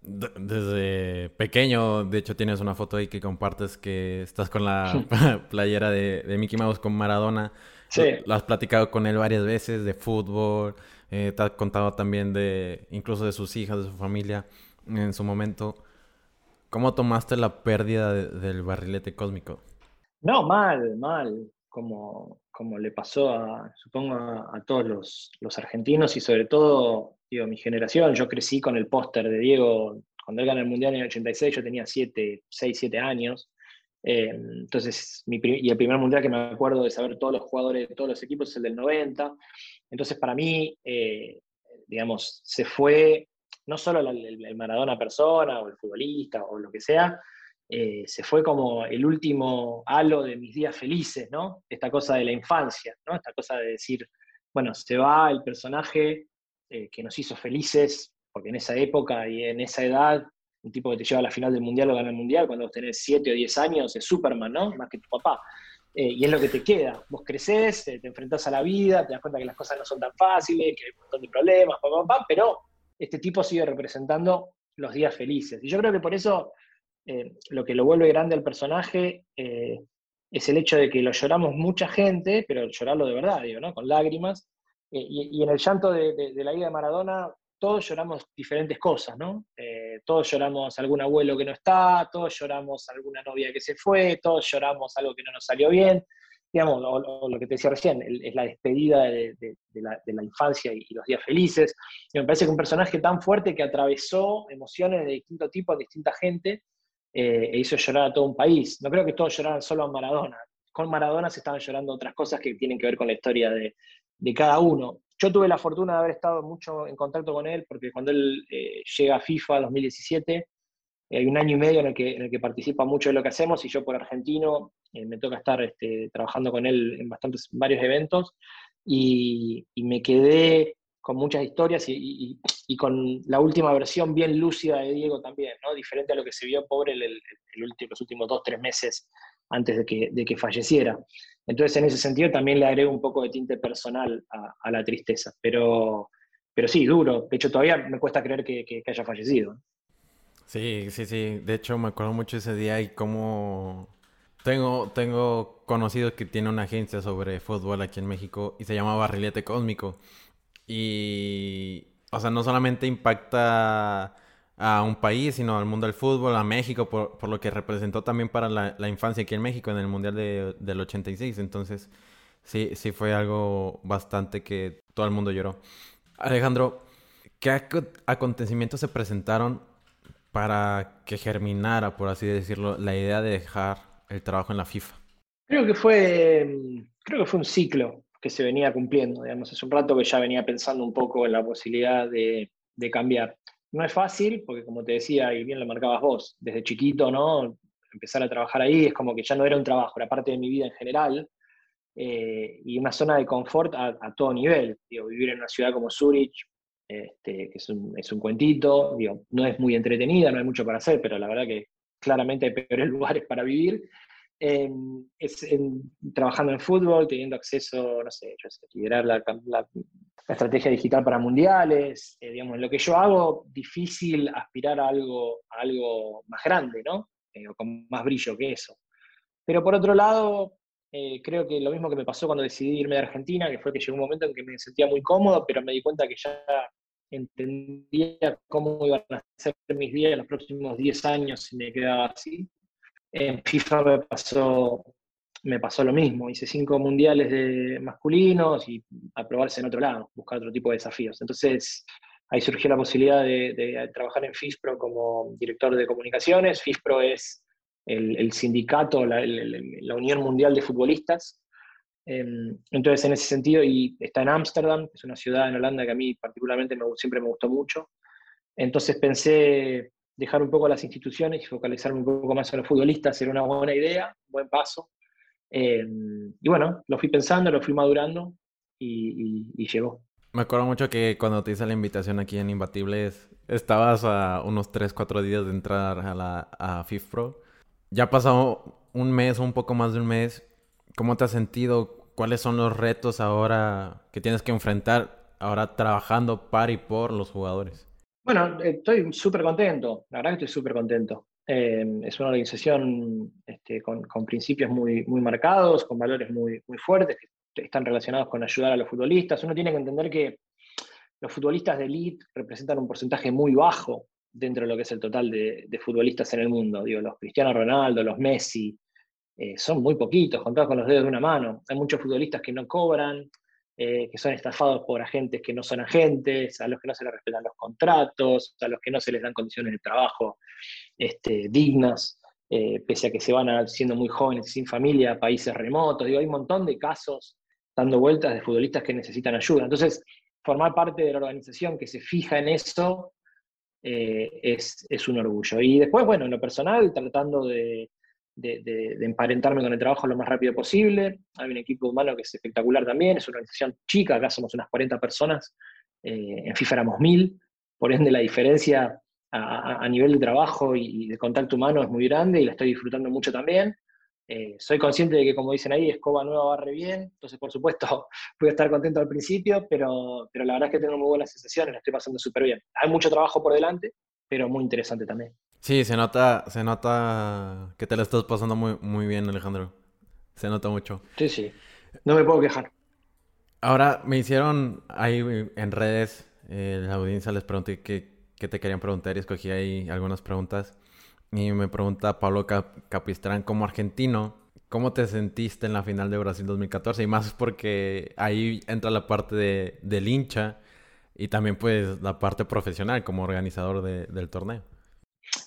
desde pequeño? De hecho, tienes una foto ahí que compartes que estás con la playera de, de Mickey Mouse con Maradona. Sí. Lo has platicado con él varias veces de fútbol, eh, te ha contado también de, incluso de sus hijas, de su familia en su momento. ¿Cómo tomaste la pérdida del barrilete cósmico? No, mal, mal, como, como le pasó a, supongo, a, todos los, argentinos y sobre todo, digo, mi generación. Yo crecí con el póster de Diego, cuando él ganó el Mundial en el 86, yo tenía 7, 6, 7 años. Eh, entonces, y el primer mundial que me acuerdo de saber todos los jugadores de todos los equipos es el del 90. Entonces, para mí, eh, digamos, se fue no solo el, Maradona persona o el futbolista o lo que sea, eh, se fue como el último halo de mis días felices, ¿no? Esta cosa de la infancia, ¿no? Esta cosa de decir, bueno, se va el personaje que nos hizo felices, porque en esa época y en esa edad un tipo que te lleva a la final del mundial o gana el mundial cuando vos tenés 7 o 10 años, es Superman, ¿no? Más que tu papá. Eh, y es lo que te queda. Vos creces, te enfrentás a la vida, te das cuenta que las cosas no son tan fáciles, que hay un montón de problemas, pero este tipo sigue representando los días felices. Y yo creo que por eso eh, lo que lo vuelve grande al personaje eh, es el hecho de que lo lloramos mucha gente, pero llorarlo de verdad, ¿no? Con lágrimas. Y, en el llanto de, de la vida de Maradona todos lloramos diferentes cosas, ¿no? Eh, todos lloramos algún abuelo que no está, todos lloramos alguna novia que se fue, todos lloramos algo que no nos salió bien. digamos, o, lo que te decía recién, es la despedida de, la, infancia y, los días felices. Y me parece que un personaje tan fuerte que atravesó emociones de distinto tipo a distinta gente eh, e hizo llorar a todo un país. No creo que todos lloraran solo a Maradona. Con Maradona se estaban llorando otras cosas que tienen que ver con la historia de, cada uno. Yo tuve la fortuna de haber estado mucho en contacto con él, porque cuando él eh, llega a FIFA 2017, hay un año y medio en el, que, en el que participa mucho de lo que hacemos y yo por argentino eh, me toca estar este, trabajando con él en bastantes, varios eventos y, me quedé con muchas historias y, con la última versión bien lúcida de Diego también, ¿no? diferente a lo que se vio pobre el, el, los últimos dos, tres meses antes de que, de que, falleciera. Entonces, en ese sentido, también le agrego un poco de tinte personal a, la tristeza, pero, pero sí, duro. De hecho, todavía me cuesta creer que, haya fallecido. Sí, sí, sí. De hecho, me acuerdo mucho ese día y cómo tengo, tengo conocidos que tiene una agencia sobre fútbol aquí en México y se llama Barrilete Cósmico. Y, o sea, no solamente impacta a un país, sino al mundo del fútbol, a México, por, por lo que representó también para la, infancia aquí en México en el Mundial de, del 86. Entonces, sí, sí fue algo bastante que todo el mundo lloró. Alejandro, ¿qué acontecimientos se presentaron para que germinara, por así decirlo, la idea de dejar el trabajo en la FIFA? Creo que fue, creo que fue un ciclo que se venía cumpliendo, digamos, hace un rato que ya venía pensando un poco en la posibilidad de, cambiar. No es fácil, porque como te decía, y bien lo marcabas vos, desde chiquito, ¿no? Empezar a trabajar ahí es como que ya no era un trabajo, era parte de mi vida en general, eh, y una zona de confort a, todo nivel. Digo, vivir en una ciudad como Zurich, este, que es un, es un cuentito, digo, no es muy entretenida, no hay mucho para hacer, pero la verdad que claramente hay peores lugares para vivir. Es, trabajando en fútbol, teniendo acceso, no sé, yo sé liderar la, la, estrategia digital para mundiales, eh, digamos, en lo que yo hago, difícil aspirar a algo, algo más grande, ¿no? Eh, o con más brillo que eso. Pero por otro lado, eh, creo que lo mismo que me pasó cuando decidí irme de Argentina, que fue que llegó un momento en que me sentía muy cómodo, pero me di cuenta que ya entendía cómo iban a ser mis días en los próximos 10 años si me quedaba así. En FIFA me pasó, me pasó lo mismo, hice cinco mundiales de masculinos y aprobarse en otro lado, buscar otro tipo de desafíos. Entonces ahí surgió la posibilidad de, trabajar en FISPRO como director de comunicaciones. FISPRO es el, sindicato, la, Unión Mundial de Futbolistas, Em, entonces, en ese sentido, y está en Ámsterdam, es una ciudad en Holanda que a mí particularmente me, siempre me gustó mucho. Entonces pensé dejar un poco las instituciones y focalizarme un poco más en los futbolistas, era una buena idea, buen paso. Em, y bueno, lo fui pensando, lo fui madurando y, llegó. Me acuerdo mucho que cuando te hice la invitación aquí en Imbatibles, estabas a unos 3, 4 días de entrar a la a FIFPro. Ya ha pasado un mes un poco más de un mes ¿Cómo te has sentido? ¿Cuáles son los retos ahora que tienes que enfrentar ahora trabajando para y por los jugadores? Bueno, estoy súper contento, la verdad que estoy súper contento. Eh, es una organización este, con, principios muy, muy marcados, con valores muy, muy fuertes, que están relacionados con ayudar a los futbolistas. Uno tiene que entender que los futbolistas de elite representan un porcentaje muy bajo dentro de lo que es el total de, de futbolistas en el mundo. Digo, los Cristiano Ronaldo, los Messi, eh, son muy poquitos, contados con los dedos de una mano. Hay muchos futbolistas que no cobran, eh, que son estafados por agentes que no son agentes, a los que no se les respetan los contratos, a los que no se les dan condiciones de trabajo este, dignas, eh, pese a que se van siendo muy jóvenes, sin familia, a países remotos. Digo, hay un montón de casos dando vueltas de futbolistas que necesitan ayuda. Entonces, formar parte de la organización que se fija en eso es, es un orgullo. Y después, bueno, en lo personal, tratando de de, emparentarme con el trabajo lo más rápido posible. Hay un equipo humano que es espectacular también, es una organización chica, acá somos unas 40 personas, eh, en FIFA éramos 1000, por ende la diferencia a, nivel de trabajo y, de contacto humano es muy grande y la estoy disfrutando mucho también. Eh, soy consciente de que, como dicen ahí, escoba nueva barre bien, entonces por supuesto voy a estar contento al principio, pero, pero la verdad es que tengo muy buenas sensaciones, la estoy pasando súper bien. Hay mucho trabajo por delante, pero muy interesante también. Sí, se nota, se nota que te la estás pasando muy, muy bien, Alejandro. Se nota mucho. Sí, sí. No me puedo quejar. Ahora, me hicieron ahí en redes, eh, la audiencia les pregunté qué, te querían preguntar y escogí ahí algunas preguntas. Y me pregunta Pablo Capistrán, como argentino, ¿Cómo te sentiste en la final de Brasil 2014? Y más porque ahí entra la parte de, del hincha y también pues la parte profesional como organizador del torneo.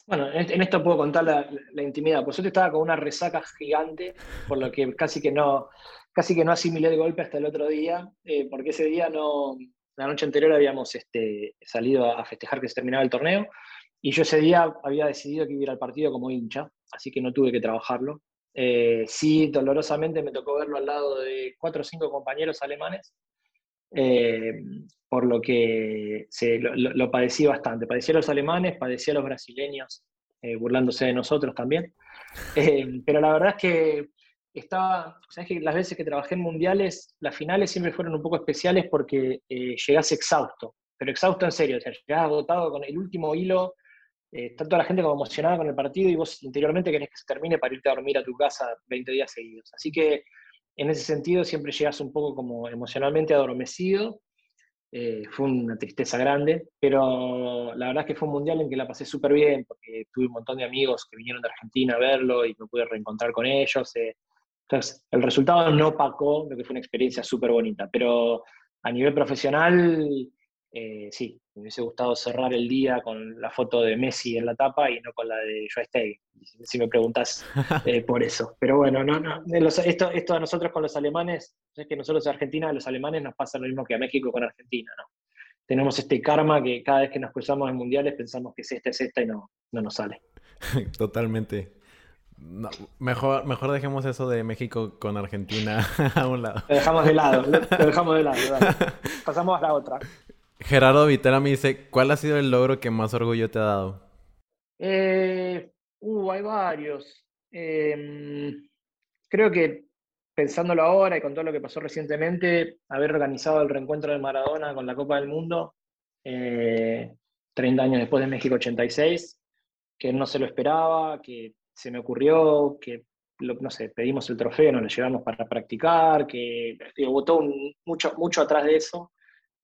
Bueno, en esto puedo contar la, la intimidad. Por suerte estaba con una resaca gigante, por lo que casi que no, casi que no asimilé el golpe hasta el otro día, eh, porque ese día no, la noche anterior habíamos este, salido a festejar que se terminaba el torneo, y yo ese día había decidido que iba al partido como hincha, así que no tuve que trabajarlo. Eh, sí, dolorosamente me tocó verlo al lado de cuatro o cinco compañeros alemanes, eh, por lo que lo, padecí bastante. Padecí a los alemanes, padecí a los brasileños, eh, burlándose de nosotros también. Eh, pero la verdad es que estaba, sabes que las veces que trabajé en mundiales, las finales siempre fueron un poco especiales porque llegás exhausto, pero exhausto en serio, o sea, llegás agotado con el último hilo, está toda la gente como emocionada con el partido y vos interiormente querés que se termine para irte a dormir a tu casa 20 días seguidos. Así que en ese sentido siempre llegas un poco como emocionalmente adormecido. Eh, fue una tristeza grande, pero la verdad es que fue un mundial en que la pasé súper bien, porque tuve un montón de amigos que vinieron de Argentina a verlo y me pude reencontrar con ellos. Eh. Entonces, el resultado no opacó lo que fue una experiencia súper bonita, pero a nivel profesional eh, sí, me hubiese gustado cerrar el día con la foto de Messi en la tapa y no con la de Joe si me preguntas eh, por eso. Pero bueno, no, no, esto, esto a nosotros con los alemanes, es que nosotros en Argentina, a los alemanes nos pasa lo mismo que a México con Argentina, ¿no? Tenemos este karma que cada vez que nos cruzamos en mundiales pensamos que es esta, es esta y no, no nos sale. Totalmente. mejor, mejor dejemos eso de México con Argentina a un lado. Lo dejamos de lado, lo dejamos de lado. Pasamos a la otra. Gerardo Vitera me dice, ¿cuál ha sido el logro que más orgullo te ha dado? Eh, uh, hay varios. Em, creo que pensándolo ahora y con todo lo que pasó recientemente, haber organizado el reencuentro de Maradona con la Copa del Mundo, 30 eh, años después de México 86, que no se lo esperaba, que se me ocurrió, que no sé, pedimos el trofeo, nos lo llevamos para practicar, que hubo todo mucho, mucho atrás de eso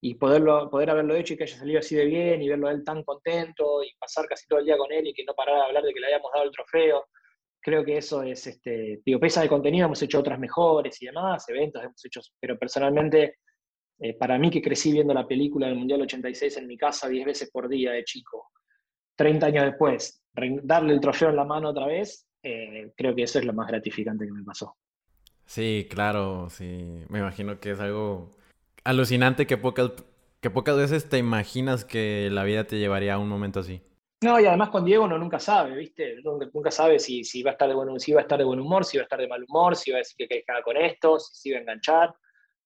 y poderlo, poder haberlo hecho y que haya salido así de bien y verlo a él tan contento y pasar casi todo el día con él y que no parara de hablar de que le habíamos dado el trofeo. Creo que eso es, este, digo, pesa de contenido, hemos hecho otras mejores y demás, eventos hemos hecho, pero personalmente, eh, para mí que crecí viendo la película del Mundial 86 en mi casa 10 veces por día de chico, 30 años después, darle el trofeo en la mano otra vez, eh, creo que eso es lo más gratificante que me pasó. Sí, claro, sí, me imagino que es algo alucinante que pocas, que pocas veces te imaginas que la vida te llevaría a un momento así. No, y además con Diego uno nunca sabe, ¿viste? Nunca, sabe si, si, va a estar de buen, si va a estar de buen humor, si va a estar de mal humor, si va a decir que queda con esto, si se iba a enganchar.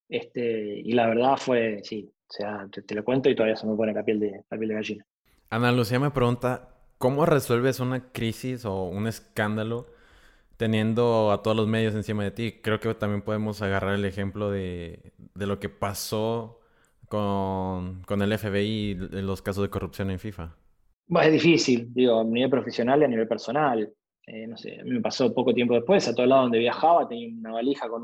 Este, y la verdad fue, sí, o sea, te, lo cuento y todavía se me pone la piel de, la piel de gallina. Ana Lucía me pregunta, ¿cómo resuelves una crisis o un escándalo teniendo a todos los medios encima de ti. Creo que también podemos agarrar el ejemplo de, lo que pasó con, el FBI y los casos de corrupción en FIFA. es difícil, digo, a nivel profesional y a nivel personal. Eh, no sé, me pasó poco tiempo después, a todo lado donde viajaba tenía una valija con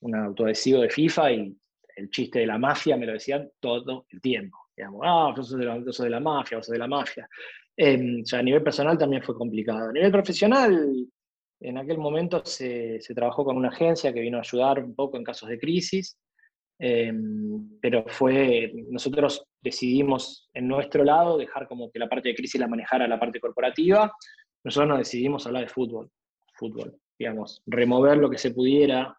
un, autoadhesivo de FIFA y el chiste de la mafia me lo decían todo el tiempo. Digamos, ah, vos sos de la, de la mafia, vos sos de la mafia. Eh, o sea, a nivel personal también fue complicado. A nivel profesional, en aquel momento se, trabajó con una agencia que vino a ayudar un poco en casos de crisis, em, pero fue, nosotros decidimos en nuestro lado dejar como que la parte de crisis la manejara la parte corporativa, nosotros nos decidimos hablar de fútbol, fútbol, digamos, remover lo que se pudiera,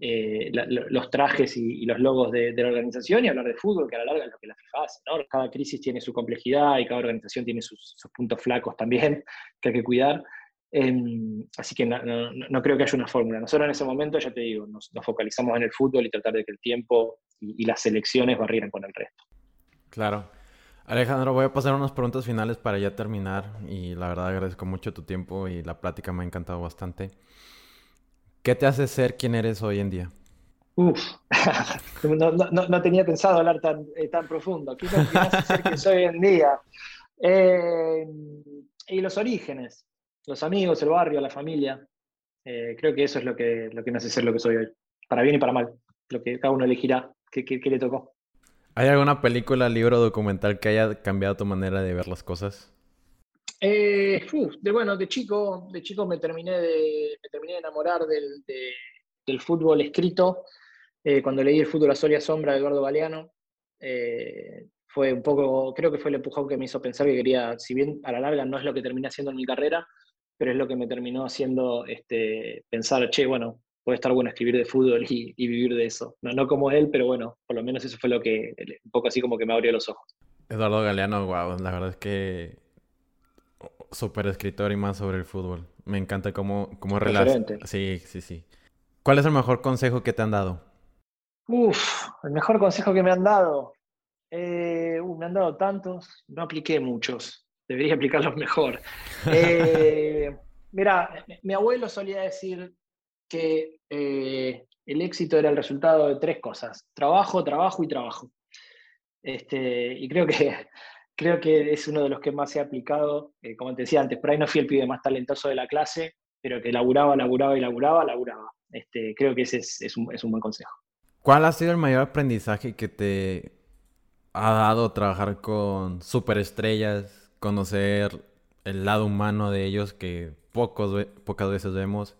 eh, los trajes y, los logos de, la organización y hablar de fútbol, que a la larga es lo que la FIFA hace. Cada crisis tiene su complejidad y cada organización tiene sus puntos flacos también que hay que cuidar. Em, así que no, creo que haya una fórmula. Nosotros en ese momento, ya te digo, nos, focalizamos en el fútbol y tratar de que el tiempo y, las selecciones barrieran con el resto. Claro. Alejandro, voy a pasar unas preguntas finales para ya terminar y la verdad agradezco mucho tu tiempo y la plática me ha encantado bastante. ¿Qué te hace ser quien eres hoy en día? Uf, no, tenía pensado hablar tan, eh, tan profundo. ¿Qué, me hace ser quien soy hoy en día? Eh, y los orígenes los amigos, el barrio, la familia. Eh, creo que eso es lo que, lo que me hace ser lo que soy hoy, para bien y para mal, lo que cada uno elegirá qué, le tocó. ¿Hay alguna película, libro o documental que haya cambiado tu manera de ver las cosas? Eh, de, bueno, de chico, de chico me terminé de, me terminé de enamorar del, del fútbol escrito eh, cuando leí el fútbol a sol y a sombra de Eduardo Galeano. Eh, fue un poco, creo que fue el empujón que me hizo pensar que quería, si bien a la larga no es lo que terminé haciendo en mi carrera, pero es lo que me terminó haciendo este, pensar, che, bueno, puede estar bueno escribir de fútbol y, vivir de eso. No, no como él, pero bueno, por lo menos eso fue lo que, un poco así como que me abrió los ojos. Eduardo Galeano, wow, la verdad es que súper escritor y más sobre el fútbol. Me encanta cómo, cómo relaciona. Sí, sí, sí. ¿Cuál es el mejor consejo que te han dado? Uf, el mejor consejo que me han dado. Eh, uh, me han dado tantos, no apliqué muchos. Debería aplicarlos mejor. Eh, mira, mi abuelo solía decir que eh, el éxito era el resultado de tres cosas: trabajo, trabajo y trabajo. Este, y creo que, creo que es uno de los que más se ha aplicado. como te decía antes, por ahí no fui el pibe más talentoso de la clase, pero que laburaba, laburaba y laburaba, laburaba. Este, creo que ese es, un, buen consejo. ¿Cuál ha sido el mayor aprendizaje que te ha dado trabajar con superestrellas, conocer el lado humano de ellos que pocos, pocas veces vemos?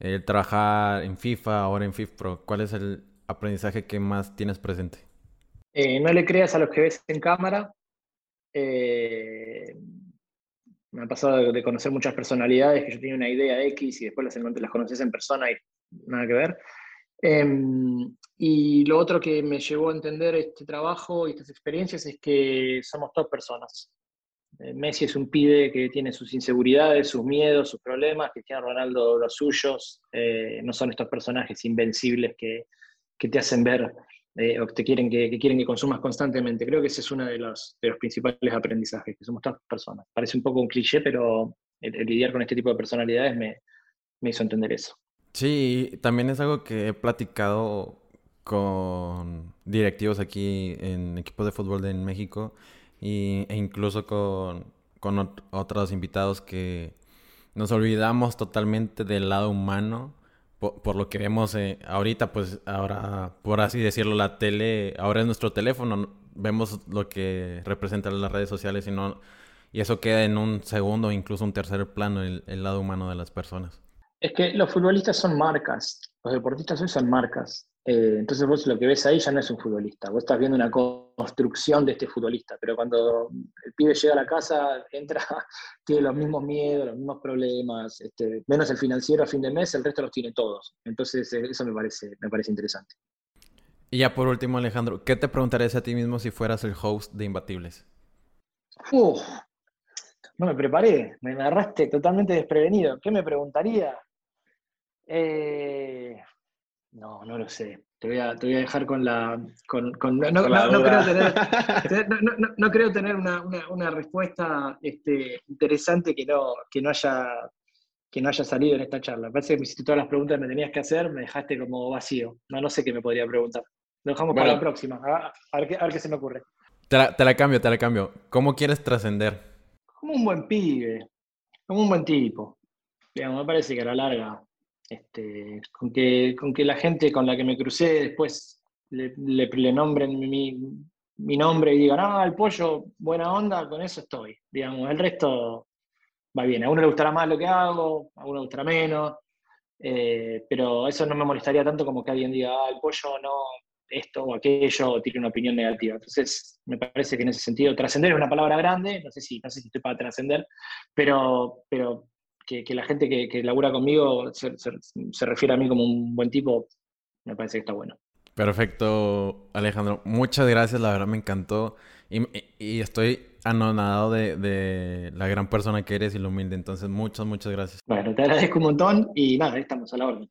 El trabajar en FIFA, ahora en FIFPro, ¿cuál es el aprendizaje que más tienes presente? Eh, no le creas a los que ves en cámara. Eh, me ha pasado de, conocer muchas personalidades que yo tenía una idea X y después las, las conoces en persona y nada que ver. Em, y lo otro que me llevó a entender este trabajo y estas experiencias es que somos todas personas. Eh, Messi es un pibe que tiene sus inseguridades, sus miedos, sus problemas, Cristiano Ronaldo los suyos, eh, no son estos personajes invencibles que, te hacen ver eh, o que, te quieren que, quieren que consumas constantemente. Creo que ese es uno de los, principales aprendizajes, que somos todas personas. Parece un poco un cliché, pero lidiar con este tipo de personalidades me, me hizo entender eso. Sí, también es algo que he platicado con directivos aquí en equipos de fútbol de México y, e incluso con, con otros invitados que nos olvidamos totalmente del lado humano por, lo que vemos eh, ahorita, pues ahora, por así decirlo, la tele, ahora es nuestro teléfono, vemos lo que representan las redes sociales y, no, y eso queda en un segundo, incluso un tercer plano, el, lado humano de las personas. Es que los futbolistas son marcas, los deportistas son marcas. Eh, entonces vos lo que ves ahí ya no es un futbolista, vos estás viendo una construcción de este futbolista, pero cuando el pibe llega a la casa, entra, tiene los mismos miedos, los mismos problemas, este, menos el financiero a fin de mes, el resto los tiene todos. Entonces eh, eso me parece, me parece interesante. Y ya por último, Alejandro, ¿qué te preguntarías a ti mismo si fueras el host de Imbatibles? Uf, no me preparé, me agarraste totalmente desprevenido. ¿Qué me preguntaría? Eh, no, no lo sé. Te voy a, te voy a dejar con la. Con, con, no, no, no, creo tener, no, creo tener una, una, respuesta este, interesante que no, que, no haya, que no haya salido en esta charla. Parece que me hiciste todas las preguntas que me tenías que hacer, me dejaste como vacío. No, no sé qué me podría preguntar. Lo dejamos para la próxima. A, ver qué, a ver qué se me ocurre. Te la, te la cambio, te la cambio. ¿Cómo quieres trascender? Como un buen pibe, como un buen tipo. Digamos, me parece que a la larga este, con, que, con que la gente con la que me crucé después le, le, nombren mi, nombre y digan, ah, el pollo, buena onda, con eso estoy. Digamos, el resto va bien. A uno le gustará más lo que hago, a uno le gustará menos, eh, pero eso no me molestaría tanto como que alguien diga, ah, el pollo no, esto o aquello, o tiene una opinión negativa. Entonces, me parece que en ese sentido, trascender es una palabra grande, no sé si, no sé si estoy para trascender, pero, pero que, la gente que, que labura conmigo se, refiere a mí como un buen tipo, me parece que está bueno. Perfecto, Alejandro. Muchas gracias, la verdad me encantó. Y, estoy anonadado de, de, la gran persona que eres y lo humilde. Entonces, muchas, muchas gracias. Bueno, te agradezco un montón y nada, estamos a la orden.